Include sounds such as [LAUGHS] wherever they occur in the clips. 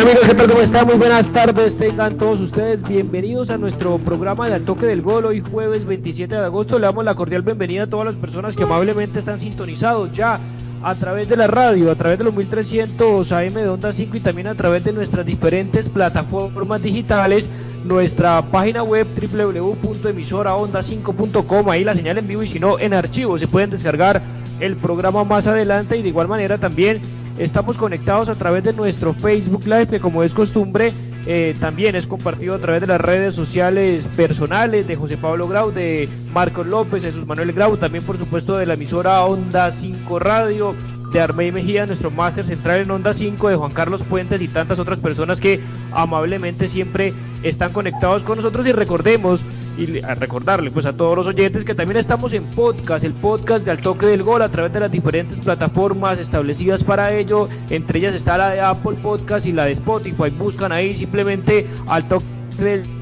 Amigos, ¿qué tal? ¿Cómo están? Muy buenas tardes, tengan todos ustedes bienvenidos a nuestro programa de Al Toque del Gol. Hoy jueves 27 de agosto le damos la cordial bienvenida a todas las personas que amablemente están sintonizados ya a través de la radio, a través de los 1300 AM de Onda 5 y también a través de nuestras diferentes plataformas digitales nuestra página web www.emisoraonda5.com, ahí la señal en vivo y si no en archivo se pueden descargar el programa más adelante y de igual manera también Estamos conectados a través de nuestro Facebook Live, que como es costumbre, eh, también es compartido a través de las redes sociales personales de José Pablo Grau, de Marcos López, Jesús Manuel Grau, también por supuesto de la emisora Onda 5 Radio, de Armey Mejía, nuestro máster central en Onda 5, de Juan Carlos Puentes y tantas otras personas que amablemente siempre están conectados con nosotros. Y recordemos y recordarle pues a todos los oyentes que también estamos en podcast, el podcast de Al Toque del Gol a través de las diferentes plataformas establecidas para ello, entre ellas está la de Apple Podcast y la de Spotify, buscan ahí simplemente Al Toque del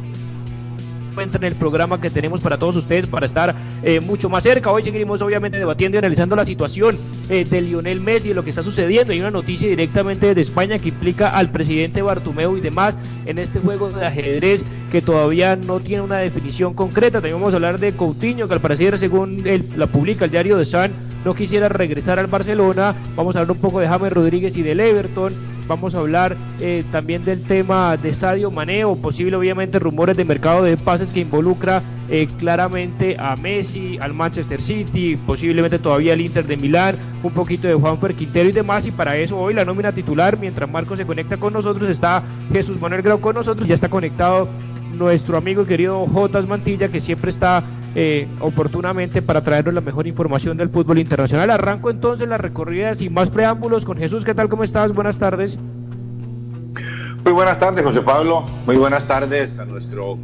en el programa que tenemos para todos ustedes para estar eh, mucho más cerca. Hoy seguiremos obviamente debatiendo y analizando la situación eh, de Lionel Messi y lo que está sucediendo. Hay una noticia directamente de España que implica al presidente Bartumeo y demás en este juego de ajedrez que todavía no tiene una definición concreta. También vamos a hablar de Coutinho, que al parecer, según la publica el diario de Sun, no quisiera regresar al Barcelona. Vamos a hablar un poco de James Rodríguez y del Everton. Vamos a hablar eh, también del tema de Sadio Maneo, posible obviamente rumores de mercado de pases que involucra eh, claramente a Messi, al Manchester City, posiblemente todavía al Inter de Milán, un poquito de Juanfer Quintero y demás. Y para eso hoy la nómina titular, mientras Marco se conecta con nosotros, está Jesús Manuel Grau con nosotros, ya está conectado nuestro amigo y querido Jotas Mantilla, que siempre está eh, oportunamente para traernos la mejor información del fútbol internacional. Arranco entonces la recorrida sin más preámbulos con Jesús. ¿Qué tal? ¿Cómo estás? Buenas tardes. Muy buenas tardes, José Pablo. Muy buenas tardes a nuestro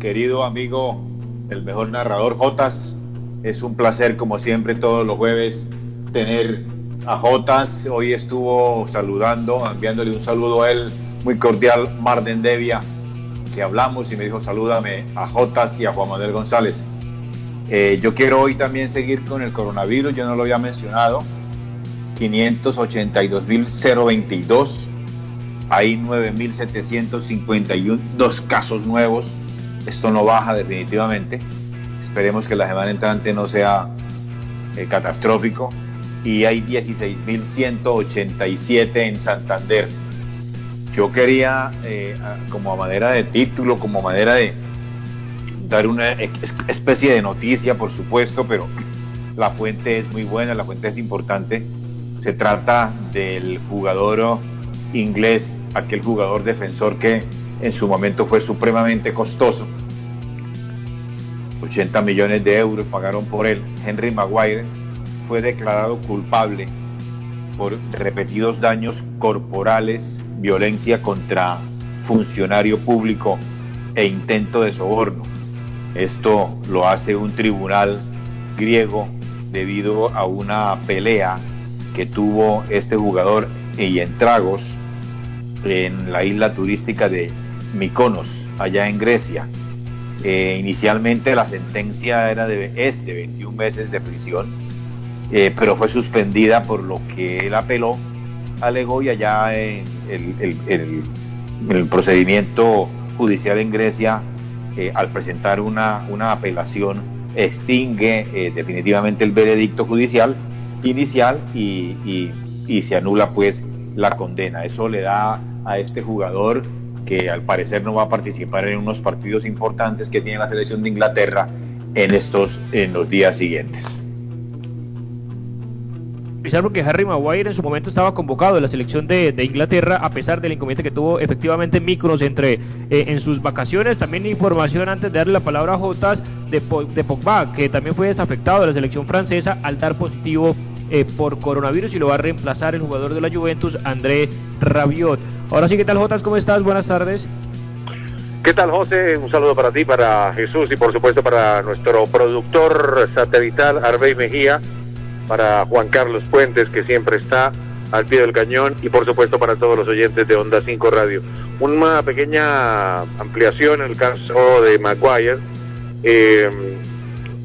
querido amigo, el mejor narrador Jotas. Es un placer, como siempre, todos los jueves tener a Jotas. Hoy estuvo saludando, enviándole un saludo a él muy cordial, Marden Devia que hablamos y me dijo salúdame a Jotas y a Juan Manuel González. Eh, yo quiero hoy también seguir con el coronavirus, yo no lo había mencionado. 582.022, hay 9.751 dos casos nuevos. Esto no baja definitivamente. Esperemos que la semana entrante no sea eh, catastrófico. Y hay 16.187 en Santander yo quería, eh, como a manera de título, como manera de dar una especie de noticia, por supuesto, pero la fuente es muy buena, la fuente es importante. Se trata del jugador inglés, aquel jugador defensor que en su momento fue supremamente costoso. 80 millones de euros pagaron por él. Henry Maguire fue declarado culpable por repetidos daños corporales violencia contra funcionario público e intento de soborno. Esto lo hace un tribunal griego debido a una pelea que tuvo este jugador y en tragos en la isla turística de Mykonos, allá en Grecia. Eh, inicialmente la sentencia era de, es de 21 meses de prisión, eh, pero fue suspendida por lo que él apeló alegó y allá en el, procedimiento judicial en Grecia, eh, al presentar una, una apelación, extingue eh, definitivamente el veredicto judicial inicial y, y, se anula pues la condena. Eso le da a este jugador que al parecer no va a participar en unos partidos importantes que tiene la selección de Inglaterra en estos en los días siguientes. Quizás porque Harry Maguire en su momento estaba convocado en la selección de, Inglaterra, a pesar del inconveniente que tuvo efectivamente Micros entre, eh, en sus vacaciones. También información antes de darle la palabra a Jotas de, de Pogba, que también fue desafectado de la selección francesa al dar positivo eh, por coronavirus y lo va a reemplazar el jugador de la Juventus, André Rabiot. Ahora sí, ¿qué tal Jotas? ¿Cómo estás? Buenas tardes. ¿Qué tal José? Un saludo para ti, para Jesús y por supuesto para nuestro productor satelital Arbey Mejía para Juan Carlos Puentes, que siempre está al pie del cañón, y por supuesto para todos los oyentes de Onda 5 Radio. Una pequeña ampliación en el caso de Maguire. Eh,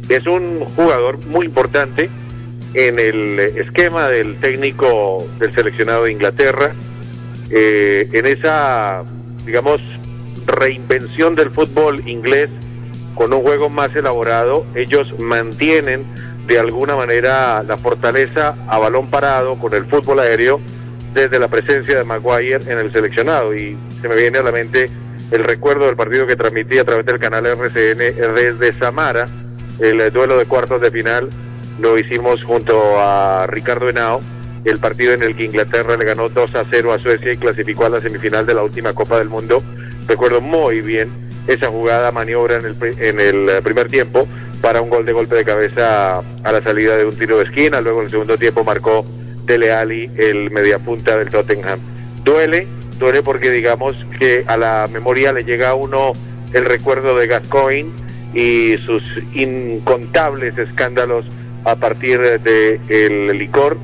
es un jugador muy importante en el esquema del técnico del seleccionado de Inglaterra, eh, en esa, digamos, reinvención del fútbol inglés con un juego más elaborado, ellos mantienen de alguna manera la fortaleza a balón parado con el fútbol aéreo desde la presencia de Maguire en el seleccionado. Y se me viene a la mente el recuerdo del partido que transmití a través del canal RCN desde Samara, el duelo de cuartos de final, lo hicimos junto a Ricardo Henao, el partido en el que Inglaterra le ganó 2 a 0 a Suecia y clasificó a la semifinal de la última Copa del Mundo. Recuerdo muy bien esa jugada, maniobra en el, en el primer tiempo, para un gol de golpe de cabeza a la salida de un tiro de esquina. Luego en el segundo tiempo marcó Dele Alli el mediapunta del Tottenham. Duele, duele porque digamos que a la memoria le llega a uno el recuerdo de Gascoigne y sus incontables escándalos a partir del el licor.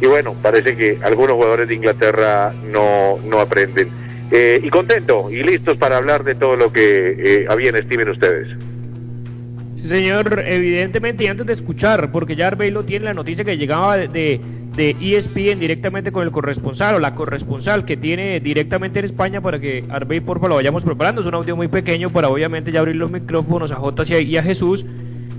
Y bueno, parece que algunos jugadores de Inglaterra no, no aprenden. Eh, y contento y listos para hablar de todo lo que eh, habían estimen ustedes. Señor, evidentemente, y antes de escuchar, porque ya lo tiene la noticia que llegaba de, de, ESPN directamente con el corresponsal o la corresponsal que tiene directamente en España para que Arbey, por favor, lo vayamos preparando. Es un audio muy pequeño para obviamente ya abrir los micrófonos a Jotas y a, Jesús.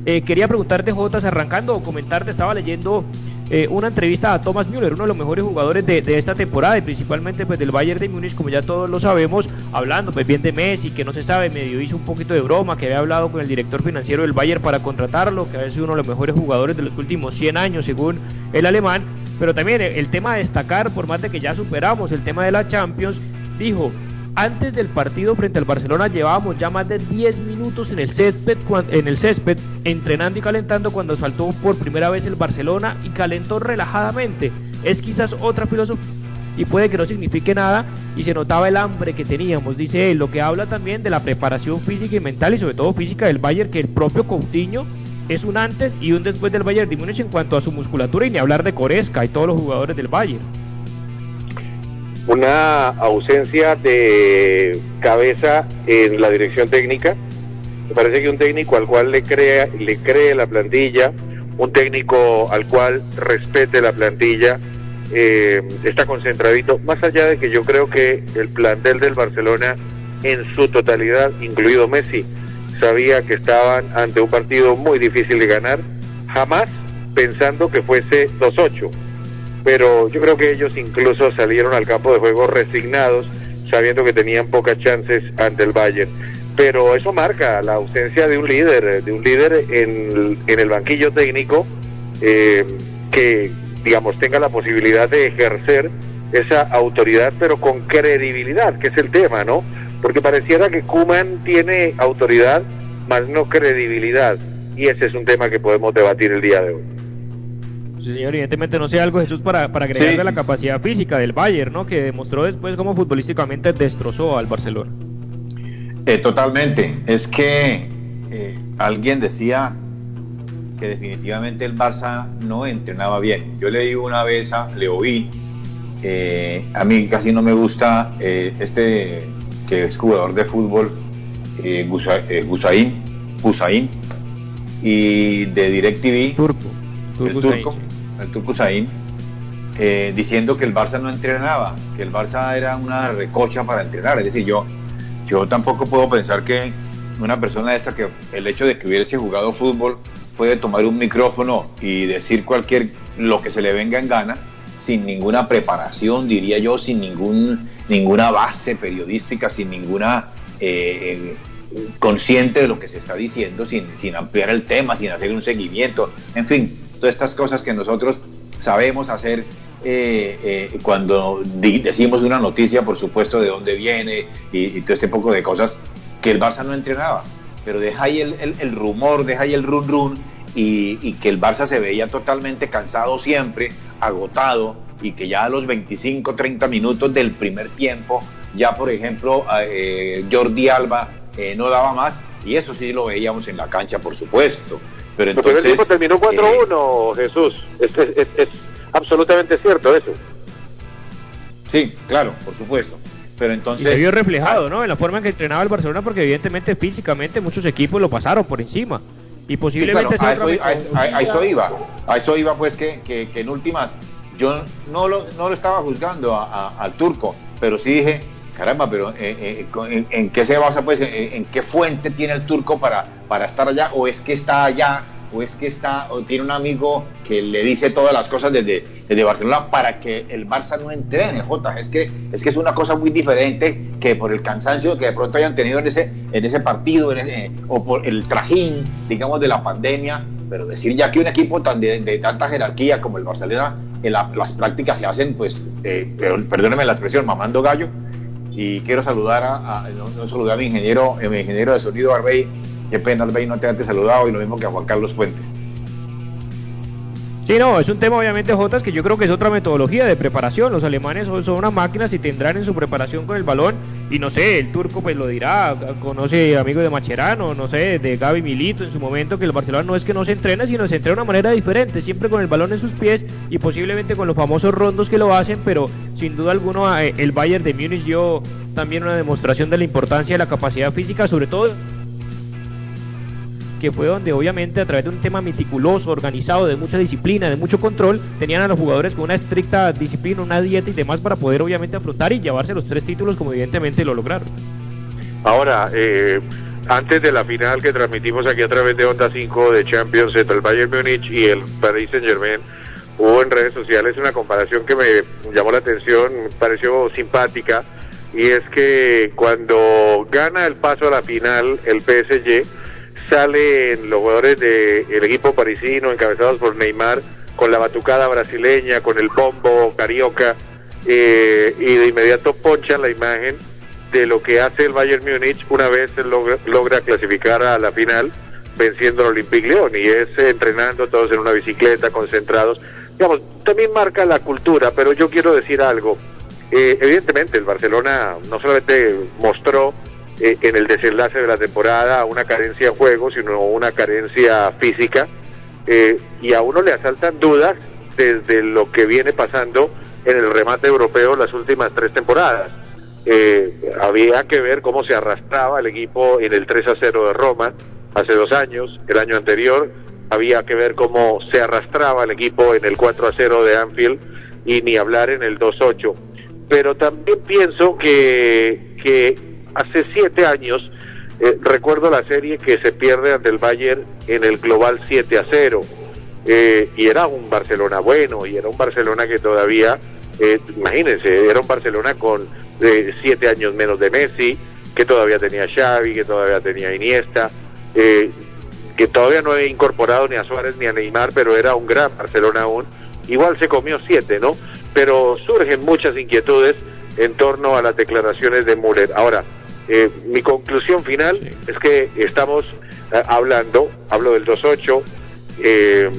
Eh, quería preguntarte, Jotas, arrancando o comentarte, estaba leyendo eh, una entrevista a Thomas Müller, uno de los mejores jugadores de, esta temporada y principalmente pues del Bayern de Múnich, como ya todos lo sabemos, hablando pues bien de Messi, que no se sabe, medio hizo un poquito de broma, que había hablado con el director financiero del Bayern para contratarlo, que había sido uno de los mejores jugadores de los últimos 100 años según el alemán, pero también el tema a destacar, por más de que ya superamos el tema de la Champions, dijo, antes del partido frente al Barcelona llevábamos ya más de 10 minutos en el césped, en el césped entrenando y calentando cuando saltó por primera vez el Barcelona y calentó relajadamente. Es quizás otra filosofía y puede que no signifique nada y se notaba el hambre que teníamos, dice él, lo que habla también de la preparación física y mental y sobre todo física del Bayern, que el propio Coutinho es un antes y un después del Bayern de Múnich en cuanto a su musculatura y ni hablar de Coresca y todos los jugadores del Bayern una ausencia de cabeza en la dirección técnica. Me parece que un técnico al cual le crea, le cree la plantilla, un técnico al cual respete la plantilla, eh, está concentradito. Más allá de que yo creo que el plantel del Barcelona en su totalidad, incluido Messi, sabía que estaban ante un partido muy difícil de ganar, jamás pensando que fuese 2-8 pero yo creo que ellos incluso salieron al campo de juego resignados, sabiendo que tenían pocas chances ante el Bayern. Pero eso marca la ausencia de un líder, de un líder en, el banquillo técnico eh, que, digamos, tenga la posibilidad de ejercer esa autoridad, pero con credibilidad, que es el tema, ¿no? Porque pareciera que Kuman tiene autoridad, más no credibilidad, y ese es un tema que podemos debatir el día de hoy evidentemente no sé algo, Jesús, para, para agregarle la capacidad física del Bayern, ¿no? Que demostró después cómo futbolísticamente destrozó al Barcelona. Eh, totalmente. Es que eh, alguien decía que definitivamente el Barça no entrenaba bien. Yo leí una vez, le oí, eh, a mí casi no me gusta este que es jugador de fútbol, Gusaín, Gusaín, y de DirecTV. Turco. el turco el Turco eh, diciendo que el Barça no entrenaba, que el Barça era una recocha para entrenar. Es decir, yo, yo tampoco puedo pensar que una persona esta, que el hecho de que hubiese jugado fútbol, puede tomar un micrófono y decir cualquier, lo que se le venga en gana, sin ninguna preparación, diría yo, sin ningún, ninguna base periodística, sin ninguna eh, consciente de lo que se está diciendo, sin, sin ampliar el tema, sin hacer un seguimiento, en fin, todas estas cosas que nosotros sabemos hacer eh, eh, cuando decimos una noticia, por supuesto, de dónde viene y, todo este poco de cosas, que el Barça no entrenaba. Pero deja ahí el, rumor, deja ahí el run run y, que el Barça se veía totalmente cansado siempre, agotado y que ya a los 25, 30 minutos del primer tiempo, ya por ejemplo, eh, Jordi Alba no daba más y eso sí lo veíamos en la cancha, por supuesto. Pero entonces, el tiempo terminó 4-1, Jesús. es, absolutamente cierto eso. Sí, claro, por supuesto. Pero entonces. se vio reflejado, ¿no? En la forma en que entrenaba el Barcelona, porque evidentemente físicamente muchos equipos lo pasaron por encima. Y posiblemente a, eso, iba. A eso iba, pues, que, que, en últimas. Yo no lo, no lo estaba juzgando al turco, pero sí dije, caramba, pero eh, eh, en, qué se basa, pues, en, qué fuente tiene el turco para, para estar allá? ¿O es que está allá o es que está o tiene un amigo que le dice todas las cosas desde, desde Barcelona para que el Barça no entrene, J. Es que, es que es una cosa muy diferente que por el cansancio que de pronto hayan tenido en ese, en ese partido o por el trajín, digamos, de la pandemia. Pero decir ya que un equipo tan de, tanta jerarquía como el Barcelona, en las prácticas se hacen, pues, eh, perdóneme la expresión, mamando gallo. Y quiero saludar a, no, saludar a mi ingeniero, mi ingeniero de sonido Arbey, Qué pena, Albey, no te antes saludado y lo mismo que a Juan Carlos Fuente. Sí, no, es un tema obviamente, Jotas, que yo creo que es otra metodología de preparación. Los alemanes son, unas máquinas y tendrán en su preparación con el balón, y no sé, el turco pues lo dirá, conoce amigos de Macherano, no sé, de Gaby Milito en su momento, que el Barcelona no es que no se entrena, sino se entrena de una manera diferente, siempre con el balón en sus pies y posiblemente con los famosos rondos que lo hacen, pero sin duda alguna eh, el Bayern de Múnich dio también una demostración de la importancia de la capacidad física, sobre todo que fue donde obviamente a través de un tema meticuloso, organizado, de mucha disciplina, de mucho control, tenían a los jugadores con una estricta disciplina, una dieta y demás para poder obviamente afrontar y llevarse los tres títulos como evidentemente lo lograron. Ahora, eh, antes de la final que transmitimos aquí a través de Onda 5 de Champions entre el Bayern Múnich y el Paris Saint Germain, hubo en redes sociales una comparación que me llamó la atención, me pareció simpática, y es que cuando gana el paso a la final el PSG, salen los jugadores del equipo parisino encabezados por Neymar con la batucada brasileña, con el bombo carioca eh, y de inmediato ponchan la imagen de lo que hace el Bayern Múnich una vez logra, logra clasificar a la final venciendo al Olympique Lyon y es entrenando todos en una bicicleta, concentrados. Digamos, también marca la cultura, pero yo quiero decir algo. Eh, evidentemente el Barcelona no solamente mostró eh, en el desenlace de la temporada una carencia de juego, sino una carencia física. Eh, y a uno le asaltan dudas desde lo que viene pasando en el remate europeo las últimas tres temporadas. Eh, había que ver cómo se arrastraba el equipo en el 3 a 0 de Roma hace dos años, el año anterior, había que ver cómo se arrastraba el equipo en el 4 a 0 de Anfield y ni hablar en el 2-8. Pero también pienso que, que hace siete años, eh, recuerdo la serie que se pierde ante el Bayern en el global 7 a 0. Eh, y era un Barcelona bueno, y era un Barcelona que todavía, eh, imagínense, era un Barcelona con siete años menos de Messi, que todavía tenía Xavi, que todavía tenía Iniesta, que todavía no había incorporado ni a Suárez ni a Neymar, pero era un gran Barcelona aún. Igual se comió siete, ¿no? Pero surgen muchas inquietudes en torno a las declaraciones de Müller. Ahora, eh, mi conclusión final es que estamos eh, hablando, hablo del 2-8, eh,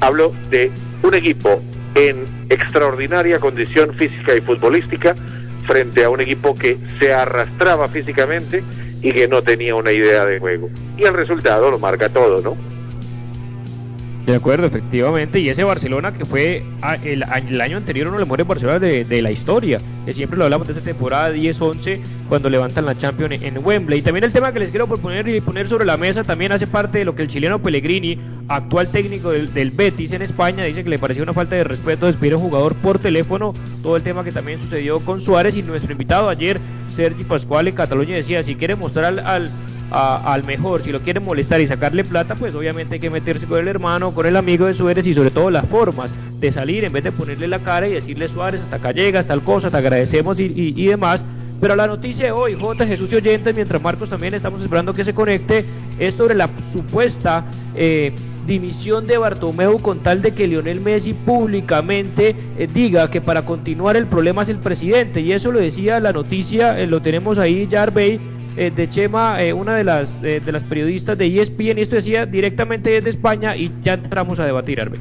hablo de un equipo en extraordinaria condición física y futbolística frente a un equipo que se arrastraba físicamente y que no tenía una idea de juego. Y el resultado lo marca todo, ¿no? De acuerdo, efectivamente. Y ese Barcelona que fue ah, el, año anterior uno de los mejores Barcelona de, la historia, que siempre lo hablamos de esa temporada 10-11 cuando levantan la Champions en Wembley. Y también el tema que les quiero proponer y poner sobre la mesa también hace parte de lo que el chileno Pellegrini, actual técnico del, Betis en España, dice que le pareció una falta de respeto despedir a un jugador por teléfono. Todo el tema que también sucedió con Suárez y nuestro invitado ayer, Sergi Pascual en Cataluña, decía, si quiere mostrar al al mejor, si lo quieren molestar y sacarle plata, pues obviamente hay que meterse con el hermano, con el amigo de Suárez y sobre todo las formas de salir en vez de ponerle la cara y decirle Suárez, hasta acá llegas, tal cosa, te agradecemos y, y, demás. Pero la noticia de hoy, J. Jesús y oyentes, mientras Marcos también estamos esperando que se conecte, es sobre la supuesta eh, dimisión de Bartomeu con tal de que Lionel Messi públicamente eh, diga que para continuar el problema es el presidente. Y eso lo decía la noticia, eh, lo tenemos ahí, Jarvey, eh, de Chema, una de las, de las periodistas de ESPN, y esto decía directamente desde España y ya entramos a debatir, Arbey.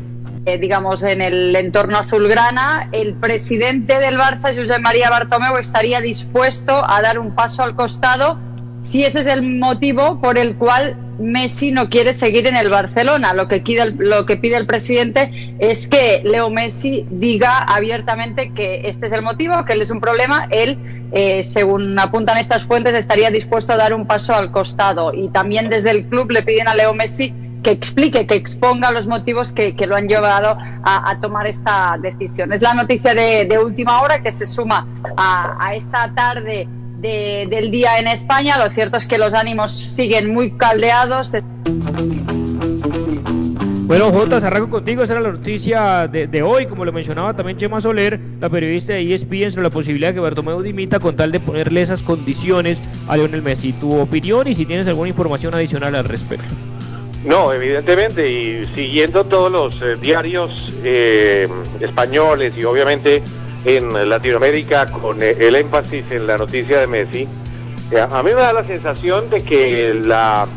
digamos, en el entorno azulgrana, el presidente del Barça, José María Bartomeu, estaría dispuesto a dar un paso al costado si ese es el motivo por el cual Messi no quiere seguir en el Barcelona. Lo que pide el, presidente es que Leo Messi diga abiertamente que este es el motivo, que él es un problema. Él, eh, según apuntan estas fuentes, estaría dispuesto a dar un paso al costado. Y también desde el club le piden a Leo Messi que explique, que exponga los motivos que, lo han llevado a, tomar esta decisión. Es la noticia de, última hora que se suma a, a esta tarde del día en España. Lo cierto es que los ánimos siguen muy caldeados. Bueno, Jota, arranco contigo. Esa era la noticia de, hoy. Como lo mencionaba también Chema Soler, la periodista de ESPN, sobre la posibilidad de que Bartomeu dimita con tal de ponerle esas condiciones a Lionel Messi. Tu opinión y si tienes alguna información adicional al respecto. No, evidentemente, y siguiendo todos los eh, diarios eh, españoles y obviamente en Latinoamérica con el énfasis en la noticia de Messi, eh, a mí me da la sensación de que la,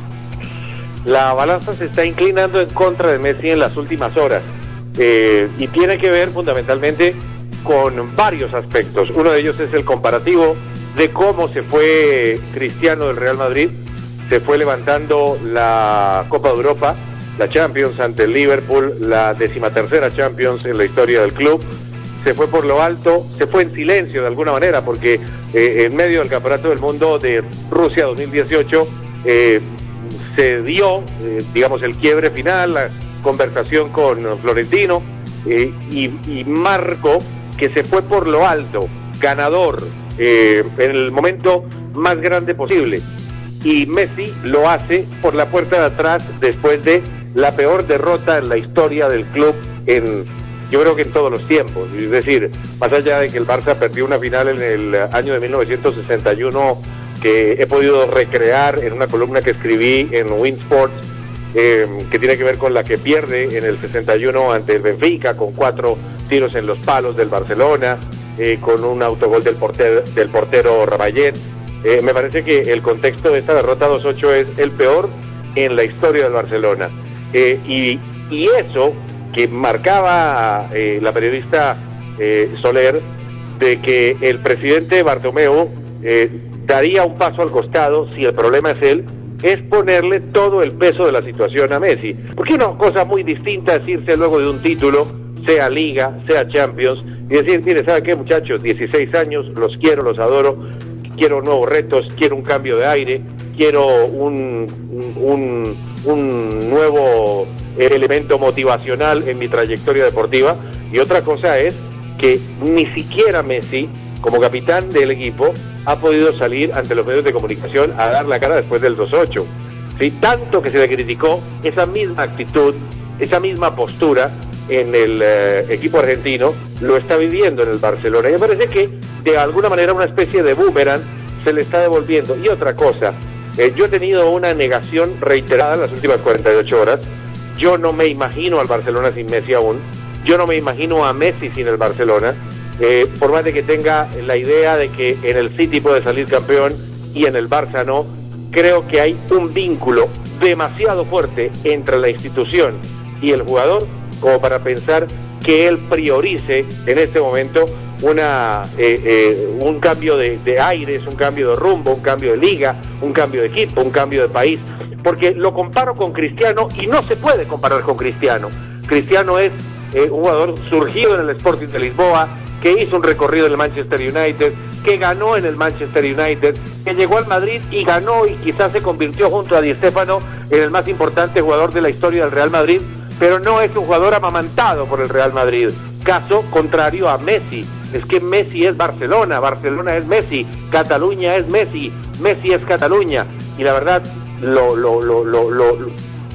la balanza se está inclinando en contra de Messi en las últimas horas eh, y tiene que ver fundamentalmente con varios aspectos. Uno de ellos es el comparativo de cómo se fue Cristiano del Real Madrid, se fue levantando la Copa de Europa, la Champions ante el Liverpool, la decimatercera Champions en la historia del club, se fue por lo alto, se fue en silencio de alguna manera, porque eh, en medio del Campeonato del Mundo de Rusia 2018 eh, se dio, eh, digamos, el quiebre final, la conversación con Florentino y, y, Marco, que se fue por lo alto, ganador, en el momento más grande posible. Y Messi lo hace por la puerta de atrás después de la peor derrota en la historia del club en yo creo que en todos los tiempos. Es decir, más allá de que el Barça perdió una final en el año de 1961 que he podido recrear en una columna que escribí en Winsports, eh, que tiene que ver con la que pierde en el 61 ante el Benfica, con cuatro tiros en los palos del Barcelona, eh, con un autogol del portero, del portero. Eh, me parece que el contexto de esta derrota 2-8 es el peor en la historia del Barcelona. y, y eso que marcaba eh, la periodista eh, Soler de que el presidente Bartomeu eh, daría un paso al costado si el problema es él, es ponerle todo el peso de la situación a Messi. Porque una cosa muy distinta es irse luego de un título, sea Liga, sea Champions, y decir, mire, ¿sabe qué muchachos? 16 años, los quiero, los adoro, quiero nuevos retos, quiero un cambio de aire, quiero un, un, un nuevo elemento motivacional en mi trayectoria deportiva. Y otra cosa es que ni siquiera Messi, como capitán del equipo, ha podido salir ante los medios de comunicación a dar la cara después del 2-8. ¿Sí? Tanto que se le criticó esa misma actitud, esa misma postura en el eh, equipo argentino, lo está viviendo en el Barcelona. Y me parece que de alguna manera una especie de boomerang se le está devolviendo. Y otra cosa, eh, yo he tenido una negación reiterada en las últimas 48 horas yo no me imagino al Barcelona sin Messi aún. Yo no me imagino a Messi sin el Barcelona. Eh, por más de que tenga la idea de que en el City puede salir campeón y en el Barça no, creo que hay un vínculo demasiado fuerte entre la institución y el jugador como para pensar que él priorice en este momento una, eh, eh, un cambio de, de aires, un cambio de rumbo, un cambio de liga, un cambio de equipo, un cambio de país porque lo comparo con Cristiano y no se puede comparar con Cristiano. Cristiano es eh, un jugador surgido en el Sporting de Lisboa, que hizo un recorrido en el Manchester United, que ganó en el Manchester United, que llegó al Madrid y ganó y quizás se convirtió junto a Di Stéfano en el más importante jugador de la historia del Real Madrid, pero no es un jugador amamantado por el Real Madrid. Caso contrario a Messi. Es que Messi es Barcelona, Barcelona es Messi, Cataluña es Messi, Messi es Cataluña. Y la verdad, lo, lo, lo, lo,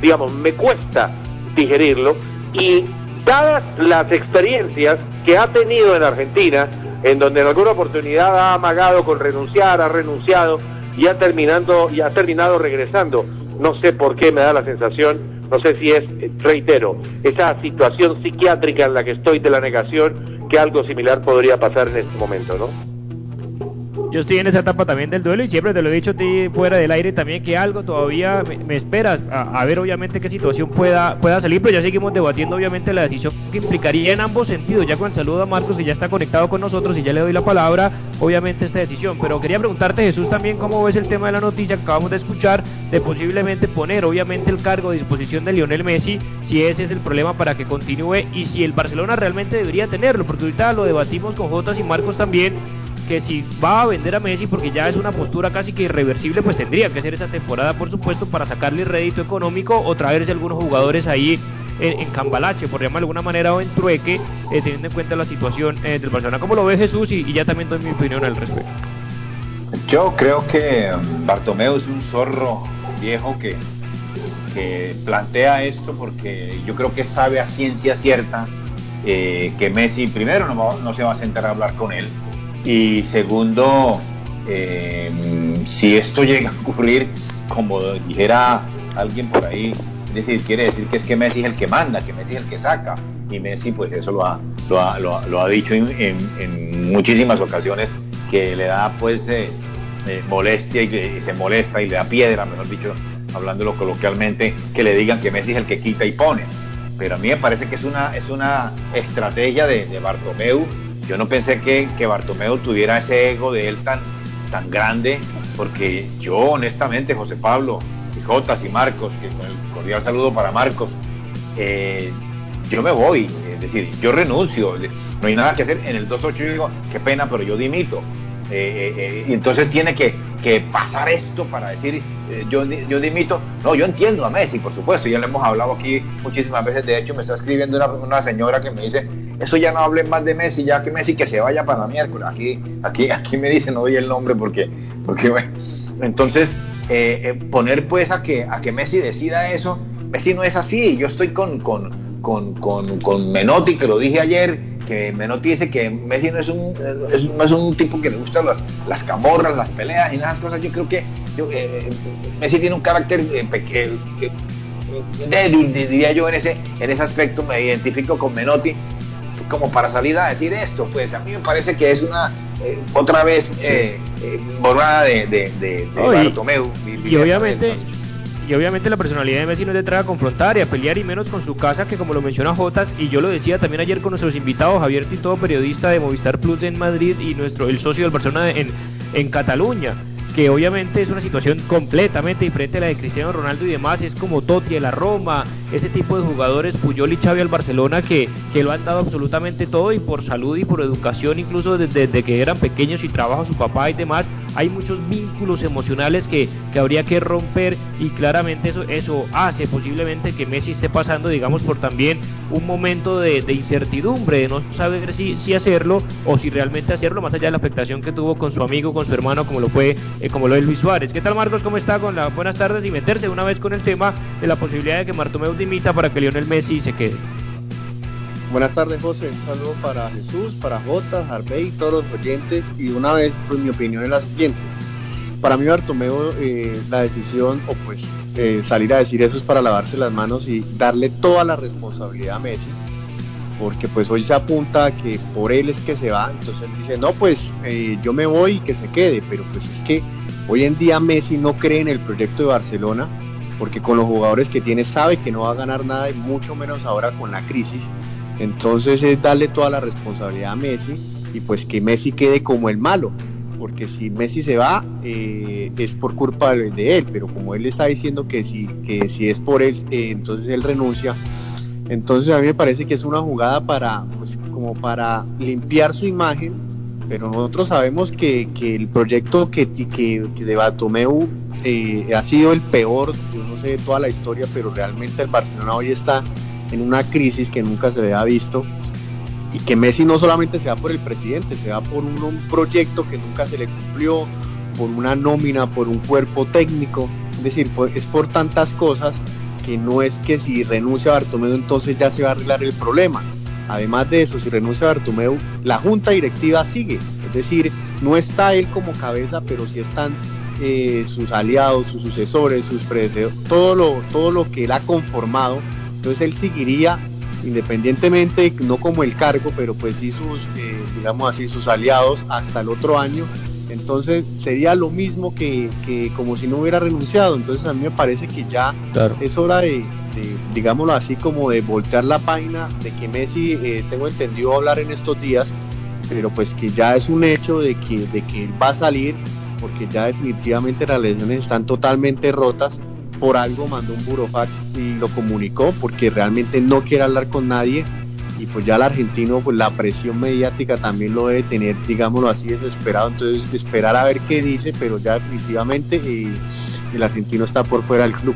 digamos, me cuesta digerirlo y dadas las experiencias que ha tenido en Argentina, en donde en alguna oportunidad ha amagado con renunciar, ha renunciado y ha terminando y ha terminado regresando. No sé por qué me da la sensación No sé si es, reitero, esa situación psiquiátrica en la que estoy de la negación, que algo similar podría pasar en este momento, ¿no? Yo estoy en esa etapa también del duelo y siempre te lo he dicho a ti fuera del aire también que algo todavía me, esperas a, ver obviamente qué situación pueda pueda salir, pero ya seguimos debatiendo obviamente la decisión que implicaría en ambos sentidos. Ya con el saludo a Marcos que ya está conectado con nosotros y ya le doy la palabra, obviamente esta decisión. Pero quería preguntarte Jesús también cómo ves el tema de la noticia que acabamos de escuchar de posiblemente poner obviamente el cargo a disposición de Lionel Messi, si ese es el problema para que continúe y si el Barcelona realmente debería tenerlo, porque ahorita lo debatimos con Jotas y Marcos también que si va a vender a Messi porque ya es una postura casi que irreversible, pues tendría que hacer esa temporada, por supuesto, para sacarle rédito económico o traerse algunos jugadores ahí en, cambalache, por llamarlo de alguna manera, o en trueque, eh, teniendo en cuenta la situación eh, del Barcelona. ¿Cómo lo ve Jesús? Y, ya también doy mi opinión al respecto. Yo creo que Bartomeu es un zorro viejo que, que plantea esto porque yo creo que sabe a ciencia cierta eh, que Messi primero no, no se va a sentar a hablar con él y segundo, eh, si esto llega a ocurrir, como dijera alguien por ahí, es decir, quiere decir que es que Messi es el que manda, que Messi es el que saca. Y Messi, pues eso lo ha, lo ha, lo ha, dicho en, muchísimas ocasiones, que le da pues eh, eh, molestia y, se molesta y le da piedra, mejor dicho, hablándolo coloquialmente, que le digan que Messi es el que quita y pone. Pero a mí me parece que es una, es estrategia de, de Bartomeu yo no pensé que, que Bartomeu tuviera ese ego de él tan, tan grande, porque yo honestamente, José Pablo, Jotas y Marcos, que con el cordial saludo para Marcos, eh, yo me voy, es decir, yo renuncio, no hay nada que hacer. En el 2.8 yo digo, qué pena, pero yo dimito. Eh, eh, y entonces tiene que, que, pasar esto para decir, yo, yo dimito. No, yo entiendo a Messi, por supuesto, ya le hemos hablado aquí muchísimas veces. De hecho, me está escribiendo una, una señora que me dice, eso ya no hablen más de Messi, ya que Messi que se vaya para miércoles. Aquí, aquí, aquí me dicen, no doy el nombre porque, porque bueno. Entonces, eh, eh, poner pues a que, a que Messi decida eso, Messi no es así. Yo estoy con, con, con, con, Menotti, que lo dije ayer, que Menotti dice que Messi no es un, no es un tipo que le gusta las, las camorras, las peleas y esas cosas. Yo creo que eh, Messi tiene un carácter débil, diría yo, en ese, en ese aspecto. Me identifico con Menotti como para salir a decir esto, pues a mí me parece que es una eh, otra vez eh, eh de, de, de, Bartomeu. Y, obviamente y obviamente la personalidad de Messi no es de a confrontar y a pelear y menos con su casa que como lo menciona Jotas y yo lo decía también ayer con nuestros invitados Javier Tito periodista de Movistar Plus en Madrid y nuestro el socio del Barcelona en, en Cataluña que obviamente es una situación completamente diferente a la de Cristiano Ronaldo y demás, es como Totti a la Roma, ese tipo de jugadores, Puyol y Xavi al Barcelona, que, que lo han dado absolutamente todo y por salud y por educación, incluso desde, que eran pequeños y trabaja su papá y demás, hay muchos vínculos emocionales que, que habría que romper y claramente eso, eso hace posiblemente que Messi esté pasando, digamos, por también un momento de, incertidumbre, de no saber si, si hacerlo o si realmente hacerlo, más allá de la afectación que tuvo con su amigo, con su hermano, como lo fue como lo de Luis Suárez. ¿Qué tal Marcos? ¿Cómo está? Con las buenas tardes y meterse una vez con el tema de la posibilidad de que Martomeu dimita para que Lionel Messi se quede. Buenas tardes José, un saludo para Jesús, para Jota, Harvey y todos los oyentes. Y una vez pues mi opinión es la siguiente. Para mí Bartomeu eh, la decisión o pues eh, salir a decir eso es para lavarse las manos y darle toda la responsabilidad a Messi porque pues hoy se apunta que por él es que se va, entonces él dice, no, pues eh, yo me voy y que se quede, pero pues es que hoy en día Messi no cree en el proyecto de Barcelona, porque con los jugadores que tiene sabe que no va a ganar nada y mucho menos ahora con la crisis, entonces es darle toda la responsabilidad a Messi y pues que Messi quede como el malo, porque si Messi se va eh, es por culpa de él, pero como él está diciendo que si, que si es por él, eh, entonces él renuncia, entonces a mí me parece que es una jugada para, pues, como para limpiar su imagen, pero nosotros sabemos que, el proyecto que, que, de Batomeu eh, ha sido el peor, yo no sé toda la historia, pero realmente el Barcelona hoy está en una crisis que nunca se había visto y que Messi no solamente se va por el presidente, se va por un, proyecto que nunca se le cumplió, por una nómina, por un cuerpo técnico, es decir, pues, es por tantas cosas que no es que si renuncia a Bartomeu entonces ya se va a arreglar el problema. Además de eso, si renuncia a Bartomeu, la junta directiva sigue. Es decir, no está él como cabeza, pero sí están eh, sus aliados, sus sucesores, sus predecesores, todo lo, todo lo que él ha conformado. Entonces él seguiría independientemente, no como el cargo, pero pues sí sus, eh, digamos así, sus aliados hasta el otro año. Entonces sería lo mismo que, que, como si no hubiera renunciado. Entonces a mí me parece que ya es hora de, digámoslo así, como de voltear la página de que Messi, eh, tengo entendido hablar en estos días, pero pues que ya es un hecho de que, de que él va a salir, porque ya definitivamente las lesiones están totalmente rotas por algo mandó un burofax y lo comunicó porque realmente no quiere hablar con nadie y pues ya el argentino pues la presión mediática también lo debe tener digámoslo así desesperado entonces esperar a ver qué dice pero ya definitivamente eh, el argentino está por fuera del club